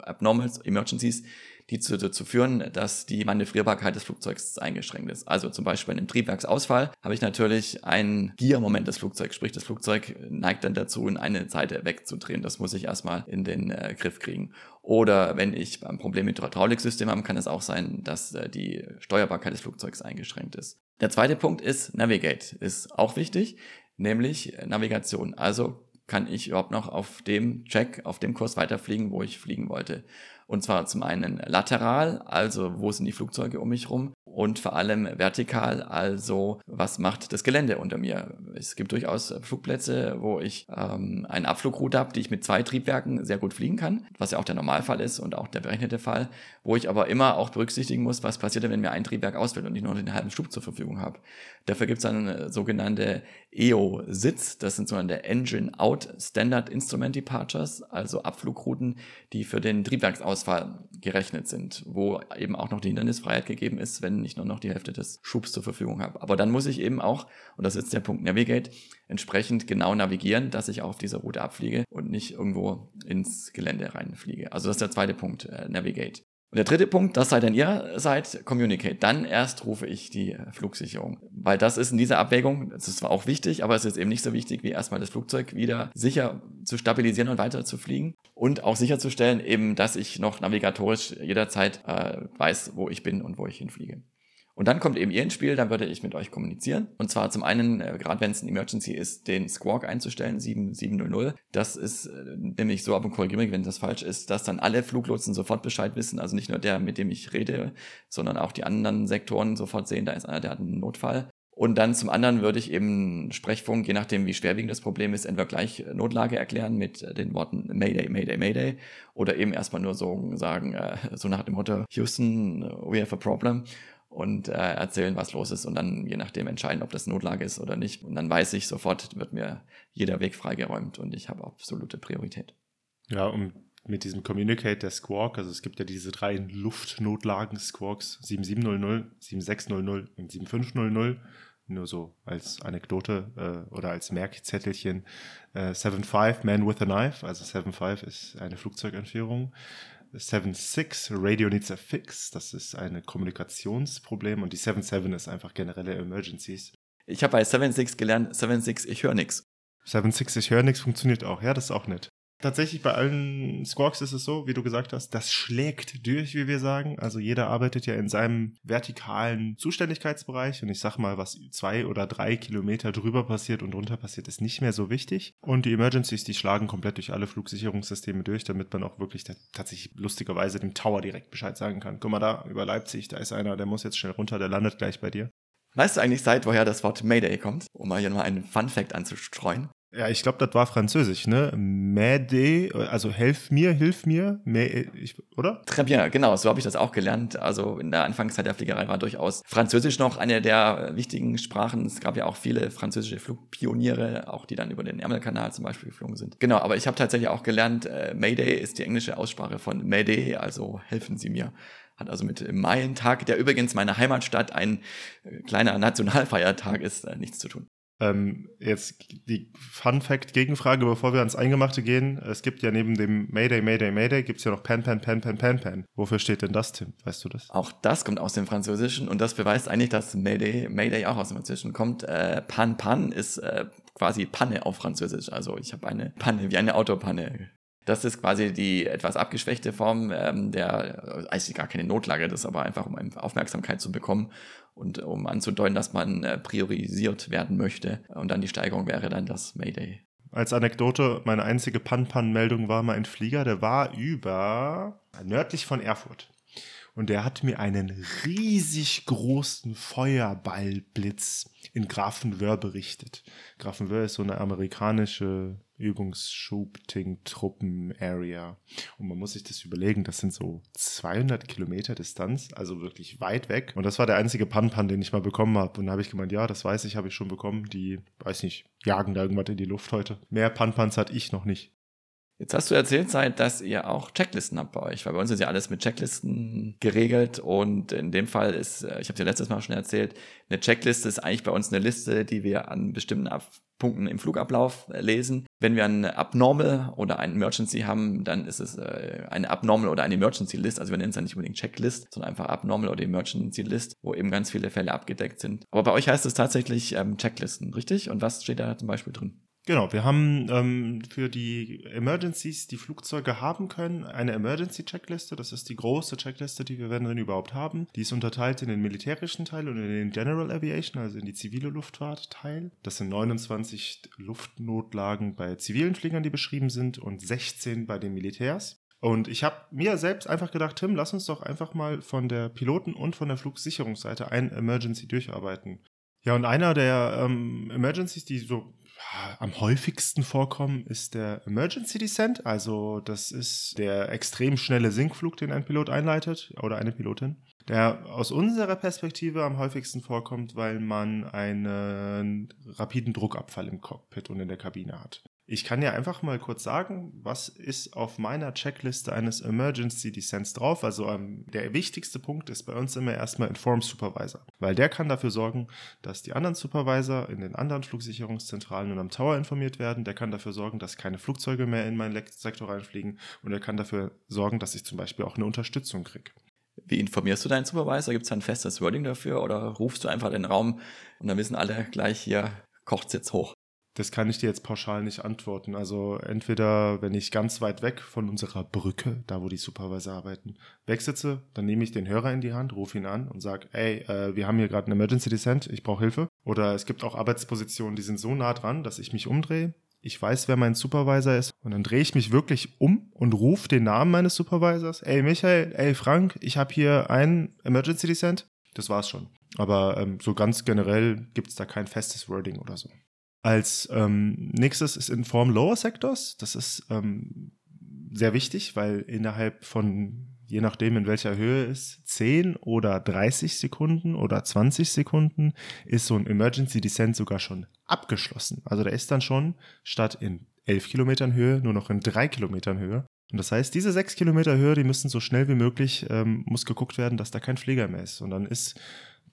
Abnormals, Emergencies, die zu, dazu führen, dass die Manövrierbarkeit des Flugzeugs eingeschränkt ist. Also zum Beispiel bei einem Triebwerksausfall habe ich natürlich ein Giermoment des Flugzeugs, sprich das Flugzeug neigt dann dazu, in eine Seite wegzudrehen. Das muss ich erstmal in den äh, Griff kriegen. Oder wenn ich ein Problem mit Hydrauliksystem habe, kann es auch sein, dass äh, die Steuerbarkeit des Flugzeugs eingeschränkt ist. Der zweite Punkt ist Navigate, ist auch wichtig, nämlich Navigation. Also kann ich überhaupt noch auf dem Check, auf dem Kurs weiterfliegen, wo ich fliegen wollte. Und zwar zum einen lateral, also wo sind die Flugzeuge um mich rum, und vor allem vertikal, also was macht das Gelände unter mir. Es gibt durchaus Flugplätze, wo ich ähm, eine Abflugroute habe, die ich mit zwei Triebwerken sehr gut fliegen kann, was ja auch der Normalfall ist und auch der berechnete Fall, wo ich aber immer auch berücksichtigen muss, was passiert wenn mir ein Triebwerk ausfällt und ich nur den halben Stub zur Verfügung habe. Dafür gibt es dann äh, sogenannte EO-Sitz, das sind sogenannte Engine Out Standard Instrument Departures, also Abflugrouten, die für den Triebwerksausfall gerechnet sind, wo eben auch noch die Hindernisfreiheit gegeben ist, wenn ich nur noch die Hälfte des Schubs zur Verfügung habe. Aber dann muss ich eben auch, und das ist der Punkt Navigate, entsprechend genau navigieren, dass ich auf dieser Route abfliege und nicht irgendwo ins Gelände reinfliege. Also das ist der zweite Punkt, äh, Navigate. Und der dritte Punkt, das sei denn ihr seid, communicate. Dann erst rufe ich die Flugsicherung. Weil das ist in dieser Abwägung, das ist zwar auch wichtig, aber es ist eben nicht so wichtig, wie erstmal das Flugzeug wieder sicher zu stabilisieren und weiter zu fliegen. Und auch sicherzustellen eben, dass ich noch navigatorisch jederzeit äh, weiß, wo ich bin und wo ich hinfliege. Und dann kommt eben ihr ins Spiel, dann würde ich mit euch kommunizieren. Und zwar zum einen, äh, gerade wenn es ein Emergency ist, den Squawk einzustellen, 7700. Das ist äh, nämlich so, aber korrigiere mich, wenn das falsch ist, dass dann alle Fluglotsen sofort Bescheid wissen. Also nicht nur der, mit dem ich rede, sondern auch die anderen Sektoren sofort sehen, da ist einer, der hat einen Notfall. Und dann zum anderen würde ich eben Sprechfunk, je nachdem wie schwerwiegend das Problem ist, entweder gleich Notlage erklären mit den Worten Mayday, Mayday, Mayday oder eben erstmal nur so sagen, äh, so nach dem Motto, Houston, we have a problem und äh, erzählen, was los ist und dann je nachdem entscheiden, ob das Notlage ist oder nicht. Und dann weiß ich sofort, wird mir jeder Weg freigeräumt und ich habe absolute Priorität. Ja, und mit diesem Communicate der Squawk, also es gibt ja diese drei Luftnotlagen-Squawks, 7700, 7600 und 7500, nur so als Anekdote äh, oder als Merkzettelchen. Äh, 75 Man with a Knife, also 75 ist eine Flugzeugentführung. 7.6 Radio needs a fix. Das ist ein Kommunikationsproblem und die 7.7 ist einfach generelle Emergencies. Ich habe bei 7.6 gelernt, 7.6, ich höre nichts. 7.6, ich höre nichts funktioniert auch. Ja, das ist auch nett tatsächlich bei allen Squawks ist es so, wie du gesagt hast, das schlägt durch, wie wir sagen. Also jeder arbeitet ja in seinem vertikalen Zuständigkeitsbereich und ich sag mal, was zwei oder drei Kilometer drüber passiert und drunter passiert, ist nicht mehr so wichtig. Und die Emergencies, die schlagen komplett durch alle Flugsicherungssysteme durch, damit man auch wirklich tatsächlich lustigerweise dem Tower direkt Bescheid sagen kann. Guck mal da, über Leipzig, da ist einer, der muss jetzt schnell runter, der landet gleich bei dir. Weißt du eigentlich seit woher das Wort Mayday kommt? Um mal hier mal einen Fun Fact anzustreuen. Ja, ich glaube, das war Französisch, ne? M'aider, also helf mir, hilf mir, ich, oder? Très bien, genau, so habe ich das auch gelernt. Also in der Anfangszeit der Fliegerei war durchaus Französisch noch eine der wichtigen Sprachen. Es gab ja auch viele französische Flugpioniere, auch die dann über den Ärmelkanal zum Beispiel geflogen sind. Genau, aber ich habe tatsächlich auch gelernt, äh, Mayday ist die englische Aussprache von Mayday, also helfen Sie mir hat also mit Maientag, der übrigens meine Heimatstadt ein äh, kleiner Nationalfeiertag ist, äh, nichts zu tun. Ähm, jetzt die Fun Fact Gegenfrage, bevor wir ans Eingemachte gehen. Es gibt ja neben dem Mayday, Mayday, Mayday gibt es ja noch Pan, Pan, Pan, Pan, Pan, Pan. Wofür steht denn das, Tim? Weißt du das? Auch das kommt aus dem Französischen und das beweist eigentlich, dass Mayday, Mayday auch aus dem Französischen kommt. Äh, Pan, Pan ist äh, quasi Panne auf Französisch. Also ich habe eine Panne, wie eine Autopanne das ist quasi die etwas abgeschwächte Form ähm, der, eigentlich gar keine Notlage, das aber einfach, um Aufmerksamkeit zu bekommen und um anzudeuten, dass man äh, priorisiert werden möchte. Und dann die Steigerung wäre dann das Mayday. Als Anekdote, meine einzige Pan-Pan-Meldung war mal ein Flieger, der war über nördlich von Erfurt. Und der hat mir einen riesig großen Feuerballblitz in Grafenwöhr berichtet. Grafenwöhr ist so eine amerikanische Übungsshooting-Truppen-Area. Und man muss sich das überlegen, das sind so 200 Kilometer Distanz, also wirklich weit weg. Und das war der einzige Pan-Pan, den ich mal bekommen habe. Und da habe ich gemeint, ja, das weiß ich, habe ich schon bekommen. Die, weiß nicht, jagen da irgendwas in die Luft heute. Mehr Pan-Pans hatte ich noch nicht. Jetzt hast du erzählt, Zeit, dass ihr auch Checklisten habt bei euch, weil bei uns ist ja alles mit Checklisten geregelt und in dem Fall ist, äh, ich habe dir letztes Mal schon erzählt, eine Checkliste ist eigentlich bei uns eine Liste, die wir an bestimmten Punkten im Flugablauf äh, lesen. Wenn wir ein Abnormal oder ein Emergency haben, dann ist es äh, eine Abnormal oder eine Emergency List. Also wir nennen es ja nicht unbedingt Checklist, sondern einfach Abnormal oder Emergency List, wo eben ganz viele Fälle abgedeckt sind. Aber bei euch heißt es tatsächlich ähm, Checklisten, richtig? Und was steht da zum Beispiel drin? Genau, wir haben ähm, für die Emergencies, die Flugzeuge haben können, eine Emergency-Checkliste. Das ist die große Checkliste, die wir wenn drin überhaupt haben. Die ist unterteilt in den militärischen Teil und in den General Aviation, also in die zivile Luftfahrt Teil. Das sind 29 Luftnotlagen bei zivilen Fliegern, die beschrieben sind und 16 bei den Militärs. Und ich habe mir selbst einfach gedacht, Tim, lass uns doch einfach mal von der Piloten- und von der Flugsicherungsseite ein Emergency durcharbeiten. Ja, und einer der ähm, Emergencies, die so am häufigsten vorkommen, ist der Emergency Descent. Also das ist der extrem schnelle Sinkflug, den ein Pilot einleitet oder eine Pilotin. Der aus unserer Perspektive am häufigsten vorkommt, weil man einen rapiden Druckabfall im Cockpit und in der Kabine hat. Ich kann ja einfach mal kurz sagen, was ist auf meiner Checkliste eines Emergency Descents drauf. Also ähm, der wichtigste Punkt ist bei uns immer erstmal Inform Supervisor, weil der kann dafür sorgen, dass die anderen Supervisor in den anderen Flugsicherungszentralen und am Tower informiert werden. Der kann dafür sorgen, dass keine Flugzeuge mehr in meinen Sektor reinfliegen und er kann dafür sorgen, dass ich zum Beispiel auch eine Unterstützung kriege. Wie informierst du deinen Supervisor? Gibt es ein festes Wording dafür oder rufst du einfach den Raum und dann wissen alle gleich hier, kocht es jetzt hoch? Das kann ich dir jetzt pauschal nicht antworten. Also entweder, wenn ich ganz weit weg von unserer Brücke, da wo die Supervisor arbeiten, wegsitze, dann nehme ich den Hörer in die Hand, rufe ihn an und sage, ey, äh, wir haben hier gerade einen Emergency Descent, ich brauche Hilfe. Oder es gibt auch Arbeitspositionen, die sind so nah dran, dass ich mich umdrehe. Ich weiß, wer mein Supervisor ist. Und dann drehe ich mich wirklich um und rufe den Namen meines Supervisors. Ey, Michael, ey, Frank, ich habe hier einen Emergency Descent. Das war's schon. Aber ähm, so ganz generell gibt es da kein festes Wording oder so. Als ähm, nächstes ist Inform Lower Sectors. Das ist ähm, sehr wichtig, weil innerhalb von, je nachdem in welcher Höhe es, 10 oder 30 Sekunden oder 20 Sekunden ist so ein Emergency Descent sogar schon abgeschlossen. Also der ist dann schon statt in 11 Kilometern Höhe nur noch in 3 Kilometern Höhe. Und das heißt, diese 6 Kilometer Höhe, die müssen so schnell wie möglich, ähm, muss geguckt werden, dass da kein Flieger mehr ist. Und dann ist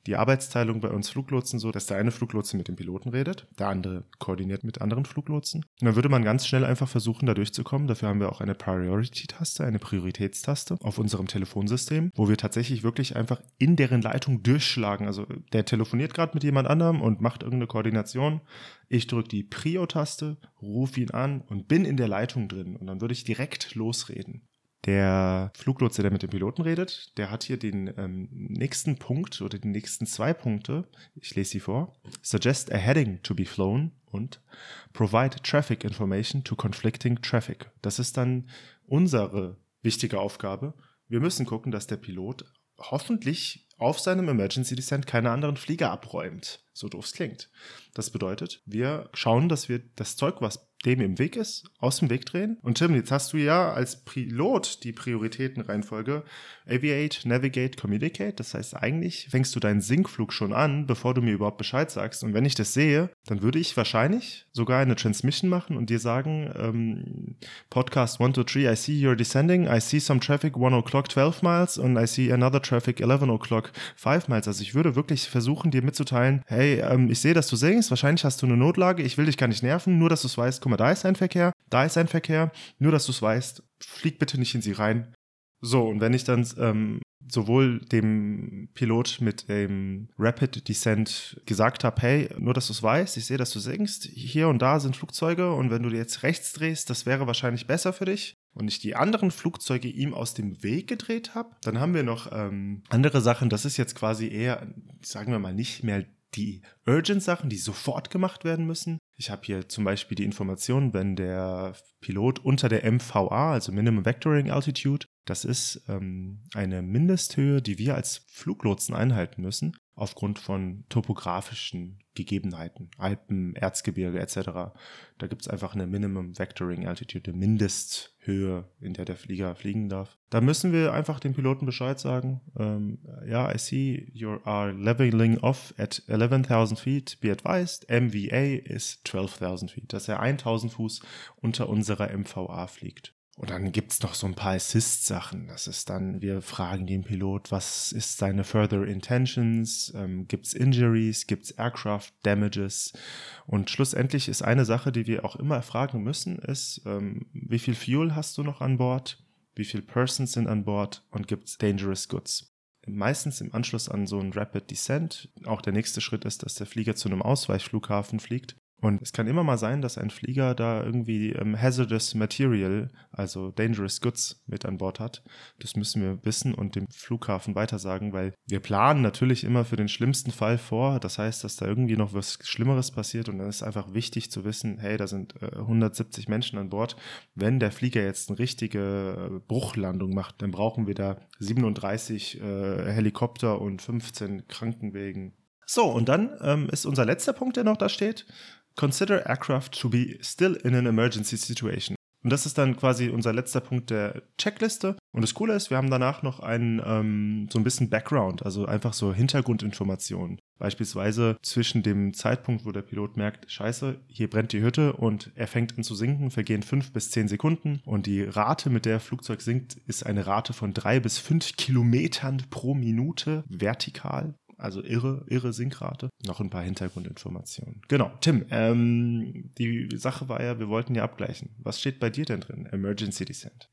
die Arbeitsteilung bei uns Fluglotsen so, dass der eine Fluglotse mit dem Piloten redet, der andere koordiniert mit anderen Fluglotsen. Und dann würde man ganz schnell einfach versuchen, da durchzukommen. Dafür haben wir auch eine Priority-Taste, eine Prioritätstaste auf unserem Telefonsystem, wo wir tatsächlich wirklich einfach in deren Leitung durchschlagen. Also der telefoniert gerade mit jemand anderem und macht irgendeine Koordination. Ich drücke die Prio-Taste, rufe ihn an und bin in der Leitung drin. Und dann würde ich direkt losreden. Der Fluglotse, der mit dem Piloten redet, der hat hier den ähm, nächsten Punkt oder die nächsten zwei Punkte. Ich lese sie vor. Suggest a heading to be flown und provide traffic information to conflicting traffic. Das ist dann unsere wichtige Aufgabe. Wir müssen gucken, dass der Pilot hoffentlich auf seinem Emergency Descent keine anderen Flieger abräumt. So doof es klingt. Das bedeutet, wir schauen, dass wir das Zeug, was dem im Weg ist, aus dem Weg drehen. Und Tim, jetzt hast du ja als Pilot die Prioritätenreihenfolge Aviate, Navigate, Communicate. Das heißt, eigentlich fängst du deinen Sinkflug schon an, bevor du mir überhaupt Bescheid sagst. Und wenn ich das sehe, dann würde ich wahrscheinlich sogar eine Transmission machen und dir sagen, ähm, Podcast 1, 2, 3, I see you're descending, I see some traffic 1 o'clock 12 miles and I see another traffic 11 o'clock 5 miles. Also ich würde wirklich versuchen, dir mitzuteilen, hey, ähm, ich sehe, dass du singst, wahrscheinlich hast du eine Notlage, ich will dich gar nicht nerven, nur dass du es weißt, guck mal, da ist ein Verkehr, da ist ein Verkehr, nur dass du es weißt, flieg bitte nicht in sie rein. So, und wenn ich dann ähm, sowohl dem Pilot mit dem Rapid Descent gesagt habe, hey, nur dass du es weißt, ich sehe, dass du singst, hier und da sind Flugzeuge und wenn du jetzt rechts drehst, das wäre wahrscheinlich besser für dich und ich die anderen Flugzeuge ihm aus dem Weg gedreht habe, dann haben wir noch ähm, andere Sachen, das ist jetzt quasi eher, sagen wir mal, nicht mehr die Urgent-Sachen, die sofort gemacht werden müssen. Ich habe hier zum Beispiel die Information, wenn der Pilot unter der MVA, also Minimum Vectoring Altitude, das ist ähm, eine Mindesthöhe, die wir als Fluglotsen einhalten müssen, aufgrund von topografischen Gegebenheiten, Alpen, Erzgebirge etc. Da gibt es einfach eine Minimum Vectoring Altitude, eine Mindesthöhe, in der der Flieger fliegen darf. Da müssen wir einfach dem Piloten Bescheid sagen. Ähm, ja, I see you are leveling off at 11.000 feet. Be advised, MVA is 12.000 feet, dass er 1.000 Fuß unter unserer MVA fliegt. Und dann gibt es noch so ein paar Assist-Sachen. Das ist dann, wir fragen den Pilot, was ist seine Further Intentions? Ähm, gibt es Injuries? Gibt es Aircraft Damages? Und schlussendlich ist eine Sache, die wir auch immer fragen müssen, ist, ähm, wie viel Fuel hast du noch an Bord? Wie viele Persons sind an Bord? Und gibt es Dangerous Goods? Meistens im Anschluss an so ein Rapid Descent. Auch der nächste Schritt ist, dass der Flieger zu einem Ausweichflughafen fliegt. Und es kann immer mal sein, dass ein Flieger da irgendwie ähm, hazardous material, also dangerous goods mit an Bord hat. Das müssen wir wissen und dem Flughafen weitersagen, weil wir planen natürlich immer für den schlimmsten Fall vor. Das heißt, dass da irgendwie noch was Schlimmeres passiert und dann ist einfach wichtig zu wissen, hey, da sind äh, 170 Menschen an Bord. Wenn der Flieger jetzt eine richtige äh, Bruchlandung macht, dann brauchen wir da 37 äh, Helikopter und 15 Krankenwegen. So, und dann ähm, ist unser letzter Punkt, der noch da steht. Consider aircraft to be still in an emergency situation. Und das ist dann quasi unser letzter Punkt der Checkliste. Und das Coole ist, wir haben danach noch einen, ähm, so ein bisschen Background, also einfach so Hintergrundinformationen. Beispielsweise zwischen dem Zeitpunkt, wo der Pilot merkt, scheiße, hier brennt die Hütte und er fängt an zu sinken, vergehen fünf bis zehn Sekunden. Und die Rate, mit der Flugzeug sinkt, ist eine Rate von drei bis fünf Kilometern pro Minute vertikal. Also irre, irre Sinkrate. Noch ein paar Hintergrundinformationen. Genau, Tim, ähm, die Sache war ja, wir wollten ja abgleichen. Was steht bei dir denn drin? Emergency Descent.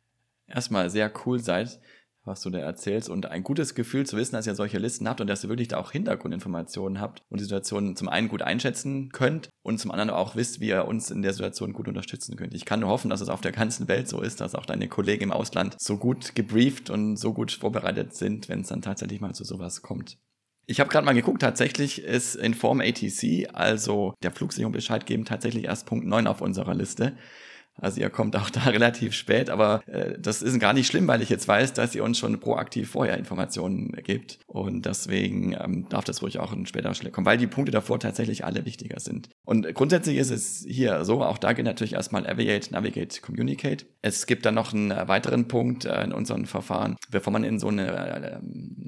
Erstmal sehr cool seid, was du da erzählst und ein gutes Gefühl zu wissen, dass ihr solche Listen habt und dass ihr wirklich da auch Hintergrundinformationen habt und die Situation zum einen gut einschätzen könnt und zum anderen auch wisst, wie ihr uns in der Situation gut unterstützen könnt. Ich kann nur hoffen, dass es auf der ganzen Welt so ist, dass auch deine Kollegen im Ausland so gut gebrieft und so gut vorbereitet sind, wenn es dann tatsächlich mal zu sowas kommt. Ich habe gerade mal geguckt, tatsächlich ist Inform ATC, also der Flugsicherung Bescheid geben, tatsächlich erst Punkt 9 auf unserer Liste. Also ihr kommt auch da relativ spät, aber äh, das ist gar nicht schlimm, weil ich jetzt weiß, dass ihr uns schon proaktiv vorher Informationen gibt. Und deswegen ähm, darf das ruhig auch ein späterer Stelle kommen, weil die Punkte davor tatsächlich alle wichtiger sind. Und grundsätzlich ist es hier so, auch da geht natürlich erstmal Aviate, Navigate, Communicate. Es gibt dann noch einen weiteren Punkt äh, in unserem Verfahren, bevor man in so eine, äh,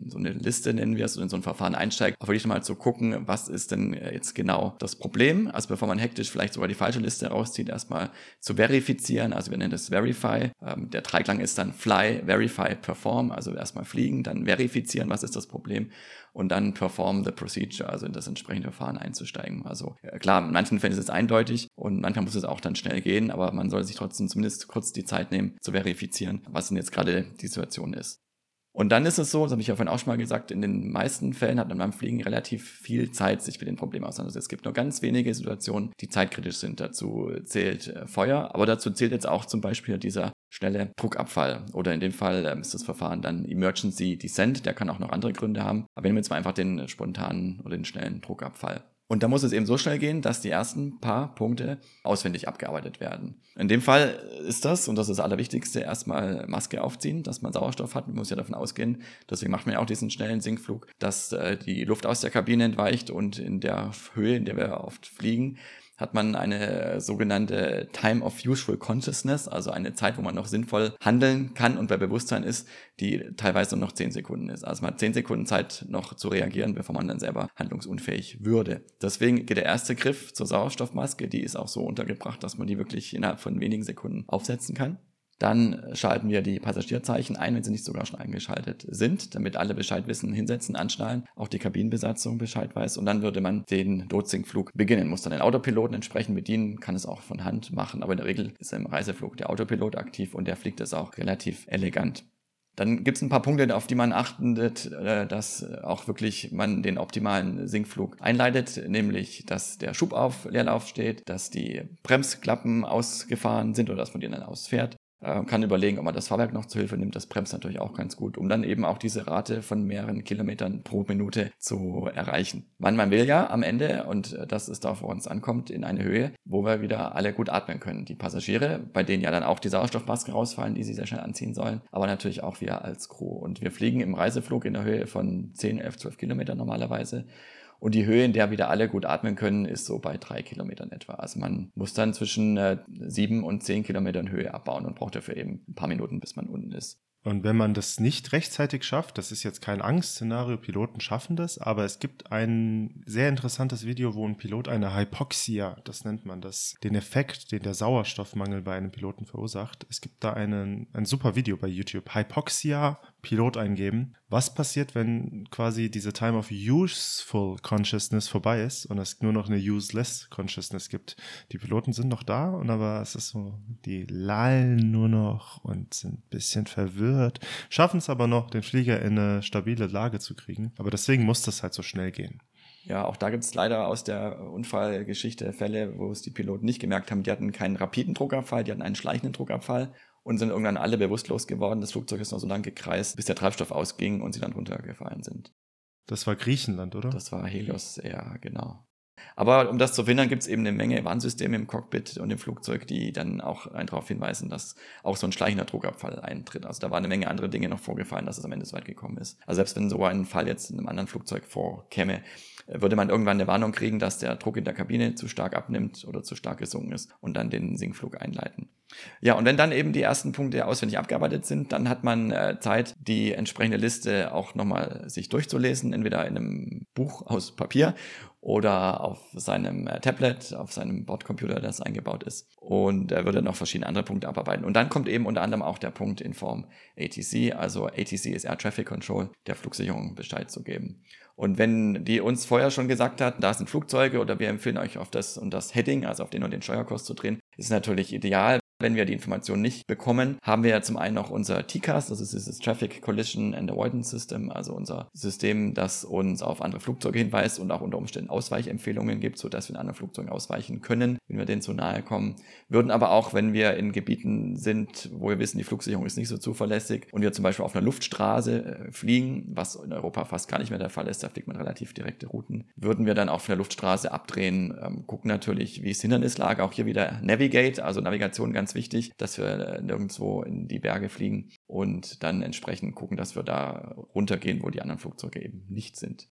so eine Liste, nennen wir es, in so ein Verfahren einsteigt, auch wirklich mal zu gucken, was ist denn jetzt genau das Problem. Also bevor man hektisch vielleicht sogar die falsche Liste rauszieht, erstmal zu verifizieren, verifizieren. Also wir nennen das Verify. Ähm, der Dreiklang ist dann Fly, Verify, Perform. Also erstmal fliegen, dann verifizieren, was ist das Problem und dann Perform the Procedure, also in das entsprechende Verfahren einzusteigen. Also klar, in manchen Fällen ist es eindeutig und manchmal muss es auch dann schnell gehen, aber man soll sich trotzdem zumindest kurz die Zeit nehmen, zu verifizieren, was denn jetzt gerade die Situation ist. Und dann ist es so, das habe ich ja vorhin auch schon mal gesagt, in den meisten Fällen hat man beim Fliegen relativ viel Zeit, sich mit den Problemen auseinanderzusetzen. Es gibt nur ganz wenige Situationen, die zeitkritisch sind. Dazu zählt äh, Feuer, aber dazu zählt jetzt auch zum Beispiel dieser schnelle Druckabfall. Oder in dem Fall ähm, ist das Verfahren dann Emergency Descent, der kann auch noch andere Gründe haben. Aber wir nehmen jetzt mal einfach den spontanen oder den schnellen Druckabfall. Und da muss es eben so schnell gehen, dass die ersten paar Punkte auswendig abgearbeitet werden. In dem Fall ist das, und das ist das Allerwichtigste, erstmal Maske aufziehen, dass man Sauerstoff hat. Man muss ja davon ausgehen, deswegen macht man ja auch diesen schnellen Sinkflug, dass äh, die Luft aus der Kabine entweicht und in der Höhe, in der wir oft fliegen, hat man eine sogenannte Time of Useful Consciousness, also eine Zeit, wo man noch sinnvoll handeln kann und bei Bewusstsein ist, die teilweise nur noch 10 Sekunden ist. Also man hat 10 Sekunden Zeit noch zu reagieren, bevor man dann selber handlungsunfähig würde. Deswegen geht der erste Griff zur Sauerstoffmaske, die ist auch so untergebracht, dass man die wirklich innerhalb von wenigen Sekunden aufsetzen kann. Dann schalten wir die Passagierzeichen ein, wenn sie nicht sogar schon eingeschaltet sind, damit alle Bescheid wissen, hinsetzen, anschnallen, auch die Kabinenbesatzung Bescheid weiß. Und dann würde man den Lotsinkflug beginnen. Muss dann den Autopiloten entsprechend bedienen, kann es auch von Hand machen, aber in der Regel ist im Reiseflug der Autopilot aktiv und der fliegt es auch relativ elegant. Dann gibt es ein paar Punkte, auf die man achtet, äh, dass auch wirklich man den optimalen Sinkflug einleitet, nämlich dass der Schub auf Leerlauf steht, dass die Bremsklappen ausgefahren sind oder dass man die dann ausfährt, äh, kann überlegen, ob man das Fahrwerk noch zu Hilfe nimmt. Das bremst natürlich auch ganz gut, um dann eben auch diese Rate von mehreren Kilometern pro Minute zu erreichen. Man, man will ja am Ende, und das ist da, wo uns ankommt, in eine Höhe, wo wir wieder alle gut atmen können. Die Passagiere, bei denen ja dann auch die Sauerstoffmasken rausfallen, die sie sehr schnell anziehen sollen, aber natürlich auch wir als Crew. Und wir fliegen im Reiseflug in der Höhe von 10, 11, 12 Kilometern normalerweise. Und die Höhe, in der wieder alle gut atmen können, ist so bei drei Kilometern etwa. Also man muss dann zwischen äh, sieben und zehn Kilometern Höhe abbauen und braucht dafür eben ein paar Minuten, bis man unten ist. Und wenn man das nicht rechtzeitig schafft, das ist jetzt kein Angstszenario, Piloten schaffen das, aber es gibt ein sehr interessantes Video, wo ein Pilot eine Hypoxia, das nennt man das, den Effekt, den der Sauerstoffmangel bei einem Piloten verursacht. Es gibt da einen, ein super Video bei YouTube. Hypoxia, Pilot eingeben. Was passiert, wenn quasi diese Time of Useful Consciousness vorbei ist und es nur noch eine Useless Consciousness gibt? Die Piloten sind noch da und aber es ist so, die lallen nur noch und sind ein bisschen verwirrt, schaffen es aber noch, den Flieger in eine stabile Lage zu kriegen. Aber deswegen muss das halt so schnell gehen. Ja, auch da gibt es leider aus der Unfallgeschichte Fälle, wo es die Piloten nicht gemerkt haben. Die hatten keinen rapiden Druckabfall, die hatten einen schleichenden Druckabfall und sind irgendwann alle bewusstlos geworden. Das Flugzeug ist noch so lange gekreist, bis der Treibstoff ausging und sie dann runtergefallen sind. Das war Griechenland, oder? Das war Helios, ja, genau. Aber um das zu verhindern, gibt es eben eine Menge Warnsysteme im Cockpit und im Flugzeug, die dann auch darauf hinweisen, dass auch so ein schleichender Druckabfall eintritt. Also da war eine Menge andere Dinge noch vorgefallen, dass es am Ende so weit gekommen ist. Also selbst wenn so ein Fall jetzt in einem anderen Flugzeug vorkäme, würde man irgendwann eine Warnung kriegen, dass der Druck in der Kabine zu stark abnimmt oder zu stark gesunken ist und dann den Sinkflug einleiten. Ja, und wenn dann eben die ersten Punkte auswendig abgearbeitet sind, dann hat man äh, Zeit, die entsprechende Liste auch nochmal sich durchzulesen, entweder in einem Buch aus Papier oder auf seinem äh, Tablet, auf seinem Bordcomputer, das eingebaut ist. Und er würde noch verschiedene andere Punkte abarbeiten. Und dann kommt eben unter anderem auch der Punkt in Form ATC, also ATC ist Air Traffic Control, der Flugsicherung Bescheid zu geben. Und wenn die uns vorher schon gesagt hat, da sind Flugzeuge oder wir empfehlen euch auf das und das Heading, also auf den und den Steuerkurs zu drehen, ist natürlich ideal, wenn wir die Information nicht bekommen, haben wir ja zum einen noch unser TCAS, das ist dieses Traffic Collision and Avoidance System, also unser System, das uns auf andere Flugzeuge hinweist und auch unter Umständen Ausweichempfehlungen gibt, sodass wir in anderen Flugzeugen ausweichen können, wenn wir denen zu nahe kommen. Würden aber auch, wenn wir in Gebieten sind, wo wir wissen, die Flugsicherung ist nicht so zuverlässig und wir zum Beispiel auf einer Luftstraße äh, fliegen, was in Europa fast gar nicht mehr der Fall ist, da fliegt man relativ direkte Routen, würden wir dann auf einer Luftstraße abdrehen, ähm, gucken natürlich, wie ist Hindernislage, auch hier wieder Navigate, also Navigation ganz ganz wichtig, dass wir nirgendwo in die Berge fliegen und dann entsprechend gucken, dass wir da runtergehen, wo die anderen Flugzeuge eben nicht sind.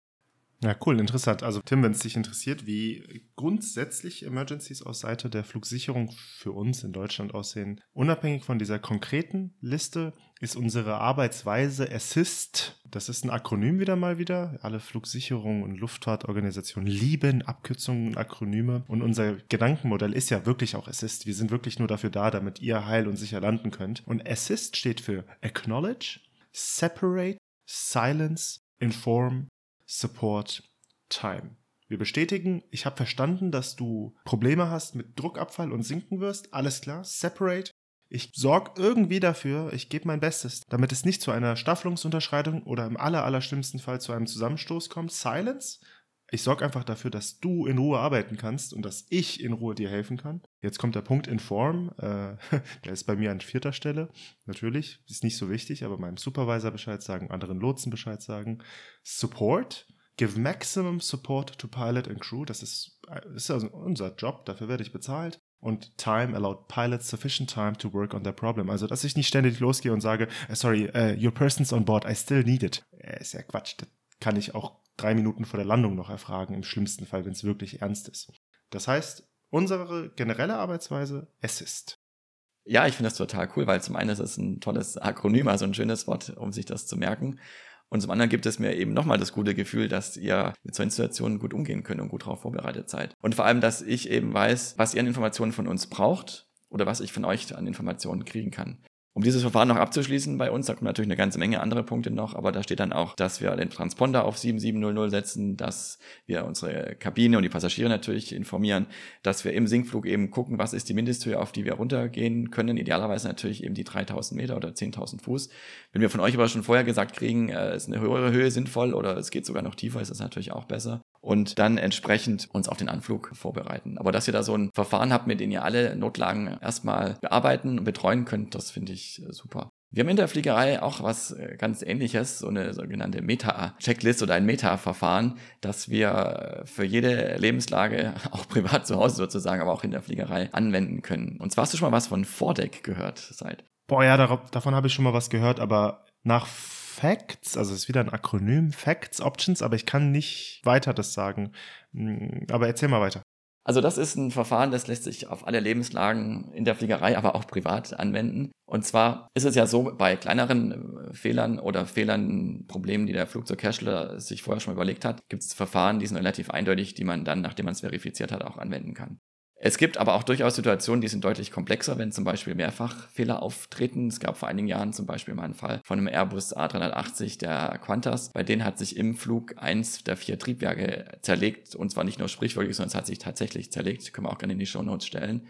Ja, cool, interessant. Also Tim, wenn es dich interessiert, wie grundsätzlich Emergencies aus Seite der Flugsicherung für uns in Deutschland aussehen, unabhängig von dieser konkreten Liste, ist unsere Arbeitsweise Assist. Das ist ein Akronym wieder mal wieder. Alle Flugsicherungen und Luftfahrtorganisationen lieben Abkürzungen und Akronyme. Und unser Gedankenmodell ist ja wirklich auch Assist. Wir sind wirklich nur dafür da, damit ihr heil und sicher landen könnt. Und Assist steht für Acknowledge, Separate, Silence, Inform, Support Time. Wir bestätigen, ich habe verstanden, dass du Probleme hast mit Druckabfall und sinken wirst. Alles klar. Separate. Ich sorge irgendwie dafür, ich gebe mein Bestes, damit es nicht zu einer Staffelungsunterschreitung oder im aller, aller schlimmsten Fall zu einem Zusammenstoß kommt. Silence. Ich sorge einfach dafür, dass du in Ruhe arbeiten kannst und dass ich in Ruhe dir helfen kann. Jetzt kommt der Punkt Inform. Äh, der ist bei mir an vierter Stelle. Natürlich, ist nicht so wichtig, aber meinem Supervisor Bescheid sagen, anderen Lotsen Bescheid sagen. Support. Give maximum support to pilot and crew. Das ist, ist also unser Job, dafür werde ich bezahlt. Und time allowed pilots sufficient time to work on their problem. Also, dass ich nicht ständig losgehe und sage, uh, sorry, uh, your person's on board, I still need it. Äh, ist ja Quatsch. Das kann ich auch drei Minuten vor der Landung noch erfragen, im schlimmsten Fall, wenn es wirklich ernst ist. Das heißt, unsere generelle Arbeitsweise Assist. Ja, ich finde das total cool, weil zum einen ist es ein tolles Akronym, also ein schönes Wort, um sich das zu merken. Und zum anderen gibt es mir eben nochmal das gute Gefühl, dass ihr mit solchen Situationen gut umgehen könnt und gut darauf vorbereitet seid. Und vor allem, dass ich eben weiß, was ihr an Informationen von uns braucht oder was ich von euch an Informationen kriegen kann. Um dieses Verfahren noch abzuschließen bei uns, da kommen natürlich eine ganze Menge andere Punkte noch, aber da steht dann auch, dass wir den Transponder auf 7700 setzen, dass wir unsere Kabine und die Passagiere natürlich informieren, dass wir im Sinkflug eben gucken, was ist die Mindesthöhe, auf die wir runtergehen können. Idealerweise natürlich eben die 3000 Meter oder 10.000 Fuß. Wenn wir von euch aber schon vorher gesagt kriegen, äh, ist eine höhere Höhe sinnvoll oder es geht sogar noch tiefer, ist das natürlich auch besser und dann entsprechend uns auf den Anflug vorbereiten. Aber dass ihr da so ein Verfahren habt, mit dem ihr alle Notlagen erstmal bearbeiten und betreuen könnt, das finde ich äh, super. Wir haben in der Fliegerei auch was äh, ganz ähnliches, so eine sogenannte Meta-Checklist oder ein Meta-Verfahren, das wir für jede Lebenslage, auch privat zu Hause sozusagen, aber auch in der Fliegerei anwenden können. Und zwar hast du schon mal was von Vordeck gehört, seit. Boah, ja, davon habe ich schon mal was gehört, aber nach Facts, also es ist wieder ein Akronym, Facts, Options, aber ich kann nicht weiter das sagen. Hm, aber erzähl mal weiter. Also das ist ein Verfahren, das lässt sich auf alle Lebenslagen in der Fliegerei, aber auch privat anwenden. Und zwar ist es ja so, bei kleineren äh, Fehlern oder Fehlern, Problemen, die der Flugzeughersteller sich vorher schon überlegt hat, gibt es Verfahren, die sind relativ eindeutig, die man dann, nachdem man es verifiziert hat, auch anwenden kann. Es gibt aber auch durchaus Situationen, die sind deutlich komplexer, wenn zum Beispiel Mehrfachfehler auftreten. Es gab vor einigen Jahren zum Beispiel mal einen Fall von einem Airbus A380 der Qantas. Bei denen hat sich im Flug eins der vier Triebwerke zerlegt und zwar nicht nur sprichwörtlich, sondern es hat sich tatsächlich zerlegt. Können wir auch gerne in die Show Notes stellen.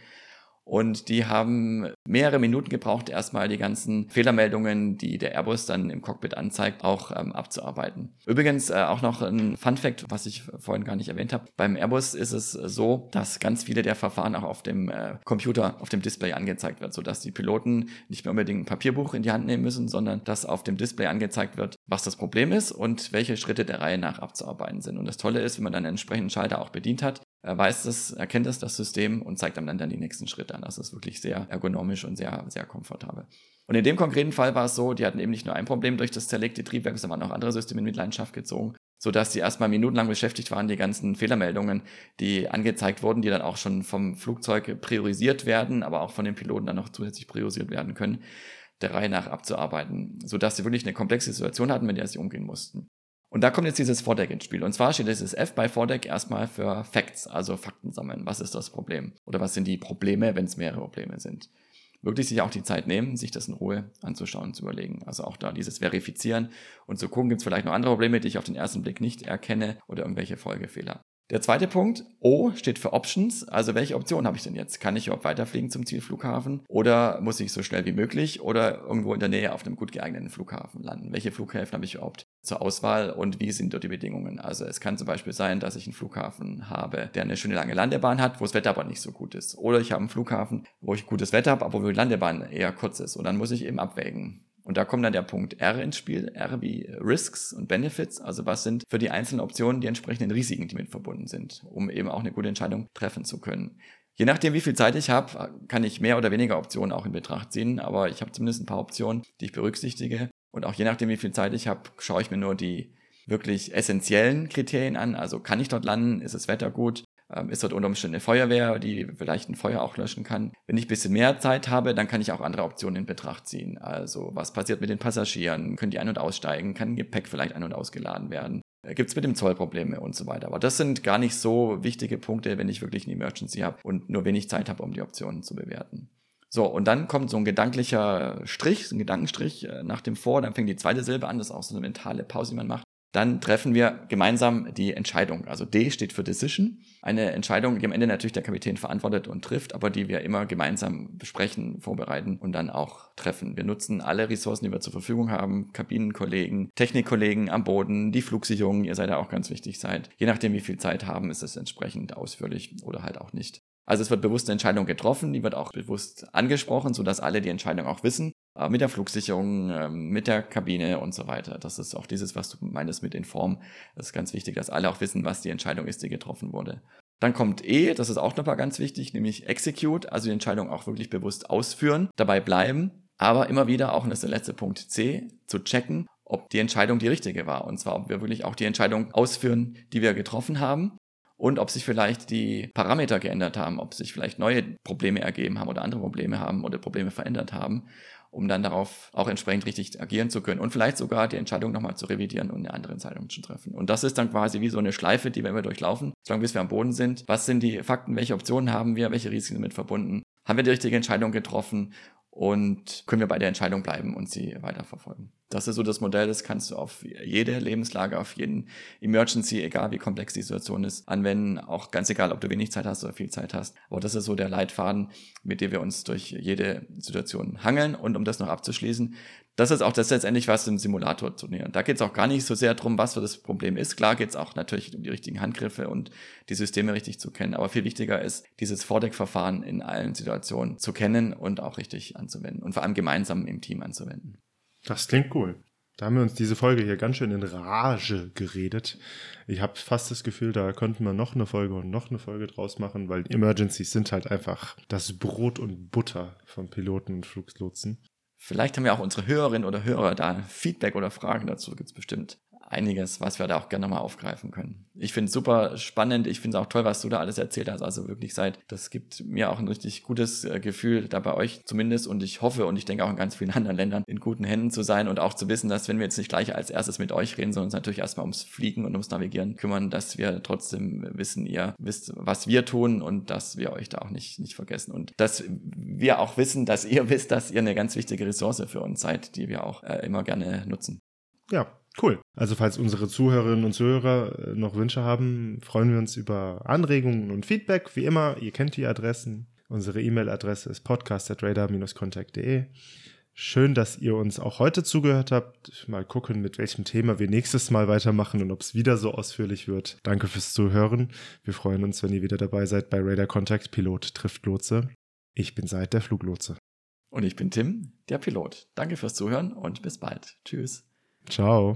Und die haben mehrere Minuten gebraucht, erstmal die ganzen Fehlermeldungen, die der Airbus dann im Cockpit anzeigt, auch ähm, abzuarbeiten. Übrigens äh, auch noch ein Fun Fact, was ich vorhin gar nicht erwähnt habe. Beim Airbus ist es so, dass ganz viele der Verfahren auch auf dem äh, Computer, auf dem Display angezeigt wird, sodass die Piloten nicht mehr unbedingt ein Papierbuch in die Hand nehmen müssen, sondern dass auf dem Display angezeigt wird, was das Problem ist und welche Schritte der Reihe nach abzuarbeiten sind. Und das Tolle ist, wenn man dann einen entsprechenden Schalter auch bedient hat, weiß das, erkennt das, das System und zeigt einem dann, die nächsten Schritte an. Das ist wirklich sehr ergonomisch und sehr, sehr komfortabel. Und in dem konkreten Fall war es so, die hatten eben nicht nur ein Problem durch das zerlegte Triebwerk, sondern auch andere Systeme in Mitleidenschaft gezogen, sodass sie erstmal minutenlang beschäftigt waren, die ganzen Fehlermeldungen, die angezeigt wurden, die dann auch schon vom Flugzeug priorisiert werden, aber auch von den Piloten dann noch zusätzlich priorisiert werden können, der Reihe nach abzuarbeiten, sodass sie wirklich eine komplexe Situation hatten, mit der sie umgehen mussten. Und da kommt jetzt dieses Vordeck ins Spiel. Und zwar steht dieses F bei Vordeck erstmal für Facts, also Fakten sammeln. Was ist das Problem? Oder was sind die Probleme, wenn es mehrere Probleme sind? Wirklich sich auch die Zeit nehmen, sich das in Ruhe anzuschauen, zu überlegen. Also auch da dieses Verifizieren und zu gucken, gibt es vielleicht noch andere Probleme, die ich auf den ersten Blick nicht erkenne oder irgendwelche Folgefehler. Der zweite Punkt, O steht für Options. Also welche Option habe ich denn jetzt? Kann ich überhaupt weiterfliegen zum Zielflughafen? Oder muss ich so schnell wie möglich oder irgendwo in der Nähe auf einem gut geeigneten Flughafen landen? Welche Flughäfen habe ich überhaupt zur Auswahl und wie sind dort die Bedingungen? Also es kann zum Beispiel sein, dass ich einen Flughafen habe, der eine schöne lange Landebahn hat, wo das Wetter aber nicht so gut ist. Oder ich habe einen Flughafen, wo ich gutes Wetter habe, aber wo die Landebahn eher kurz ist. Und dann muss ich eben abwägen. Und da kommt dann der Punkt R ins Spiel, R wie Risks und Benefits, also was sind für die einzelnen Optionen die entsprechenden Risiken, die mit verbunden sind, um eben auch eine gute Entscheidung treffen zu können. Je nachdem, wie viel Zeit ich habe, kann ich mehr oder weniger Optionen auch in Betracht ziehen, aber ich habe zumindest ein paar Optionen, die ich berücksichtige. Und auch je nachdem, wie viel Zeit ich habe, schaue ich mir nur die wirklich essentiellen Kriterien an. Also kann ich dort landen? Ist das Wetter gut? Ähm, ist dort unter Umständen eine Feuerwehr, die vielleicht ein Feuer auch löschen kann. Wenn ich ein bisschen mehr Zeit habe, dann kann ich auch andere Optionen in Betracht ziehen. Also was passiert mit den Passagieren? Können die ein- und aussteigen? Kann Gepäck vielleicht ein- und ausgeladen werden? Äh, Gibt es mit dem Zoll Probleme und so weiter. Aber das sind gar nicht so wichtige Punkte, wenn ich wirklich eine Emergency habe und nur wenig Zeit habe, um die Optionen zu bewerten. So, und dann kommt so ein gedanklicher Strich, ein Gedankenstrich äh, nach dem Vor, dann fängt die zweite Silbe an, das ist auch so eine mentale Pause, die man macht dann treffen wir gemeinsam die Entscheidung. Also D steht für Decision. Eine Entscheidung, die am Ende natürlich der Kapitän verantwortet und trifft, aber die wir immer gemeinsam besprechen, vorbereiten und dann auch treffen. Wir nutzen alle Ressourcen, die wir zur Verfügung haben. Kabinenkollegen, Technikkollegen am Boden, die Flugsicherung, ihr seid ja auch ganz wichtig seid. Je nachdem, wie viel Zeit haben, ist es entsprechend ausführlich oder halt auch nicht. Also es wird bewusst eine Entscheidung getroffen, die wird auch bewusst angesprochen, sodass alle die Entscheidung auch wissen äh, mit der Flugsicherung, ähm, mit der Kabine und so weiter. Das ist auch dieses, was du meinst mit Inform. Das ist ganz wichtig, dass alle auch wissen, was die Entscheidung ist, die getroffen wurde. Dann kommt E, das ist auch nochmal ganz wichtig, nämlich Execute, also die Entscheidung auch wirklich bewusst ausführen, dabei bleiben, aber immer wieder auch, und das ist der letzte Punkt C, zu checken, ob die Entscheidung die richtige war. Und zwar, ob wir wirklich auch die Entscheidung ausführen, die wir getroffen haben und ob sich vielleicht die Parameter geändert haben, ob sich vielleicht neue Probleme ergeben haben oder andere Probleme haben oder Probleme verändert haben, um dann darauf auch entsprechend richtig agieren zu können und vielleicht sogar die Entscheidung nochmal zu revidieren und eine andere Entscheidung zu treffen. Und das ist dann quasi wie so eine Schleife, die wir immer durchlaufen, solange bis wir am Boden sind. Was sind die Fakten? Welche Optionen haben wir? Welche Risiken sind damit verbunden? Haben wir die richtige Entscheidung getroffen? Und können wir bei der Entscheidung bleiben und sie weiterverfolgen. Das ist so das Modell, das kannst du auf jede Lebenslage, auf jeden Emergency, egal wie komplex die Situation ist, anwenden. Auch ganz egal, ob du wenig Zeit hast oder viel Zeit hast. Aber das ist so der Leitfaden, mit dem wir uns durch jede Situation hangeln. Und um das noch abzuschließen, das ist auch das letztendlich, was im Simulator zu nähern. Da geht es auch gar nicht so sehr darum, was für das Problem ist. Klar geht es auch natürlich um die richtigen Handgriffe und die Systeme richtig zu kennen. Aber viel wichtiger ist, dieses Vordeckverfahren in allen Situationen zu kennen und auch richtig anzuwenden und vor allem gemeinsam im Team anzuwenden. Das klingt cool. Da haben wir uns diese Folge hier ganz schön in Rage geredet. Ich habe fast das Gefühl, da könnten wir noch eine Folge und noch eine Folge draus machen, weil Emergencies sind halt einfach das Brot und Butter von Piloten und Flugslotsen. Vielleicht haben ja auch unsere Hörerinnen oder Hörer da Feedback oder Fragen dazu, gibt es bestimmt einiges, was wir da auch gerne mal aufgreifen können. Ich finde es super spannend. Ich finde es auch toll, was du da alles erzählt hast. Also wirklich seid, das gibt mir auch ein richtig gutes äh, Gefühl, da bei euch zumindest. Und ich hoffe und ich denke auch in ganz vielen anderen Ländern in guten Händen zu sein und auch zu wissen, dass wenn wir jetzt nicht gleich als erstes mit euch reden, sondern uns natürlich erstmal ums Fliegen und ums Navigieren kümmern, dass wir trotzdem wissen, ihr wisst, was wir tun und dass wir euch da auch nicht, nicht vergessen. Und dass wir auch wissen, dass ihr wisst, dass ihr eine ganz wichtige Ressource für uns seid, die wir auch äh, immer gerne nutzen. Ja, Cool. Also falls unsere Zuhörerinnen und Zuhörer äh, noch Wünsche haben, freuen wir uns über Anregungen und Feedback. Wie immer, ihr kennt die Adressen. Unsere E-Mail-Adresse ist podcast.radar-contact.de. Schön, dass ihr uns auch heute zugehört habt. Mal gucken, mit welchem Thema wir nächstes Mal weitermachen und ob es wieder so ausführlich wird. Danke fürs Zuhören. Wir freuen uns, wenn ihr wieder dabei seid bei Radar Contact Pilot trifft Lotse. Ich bin Seid der Fluglotse. Und ich bin Tim, der Pilot. Danke fürs Zuhören und bis bald. Tschüss. Ciao.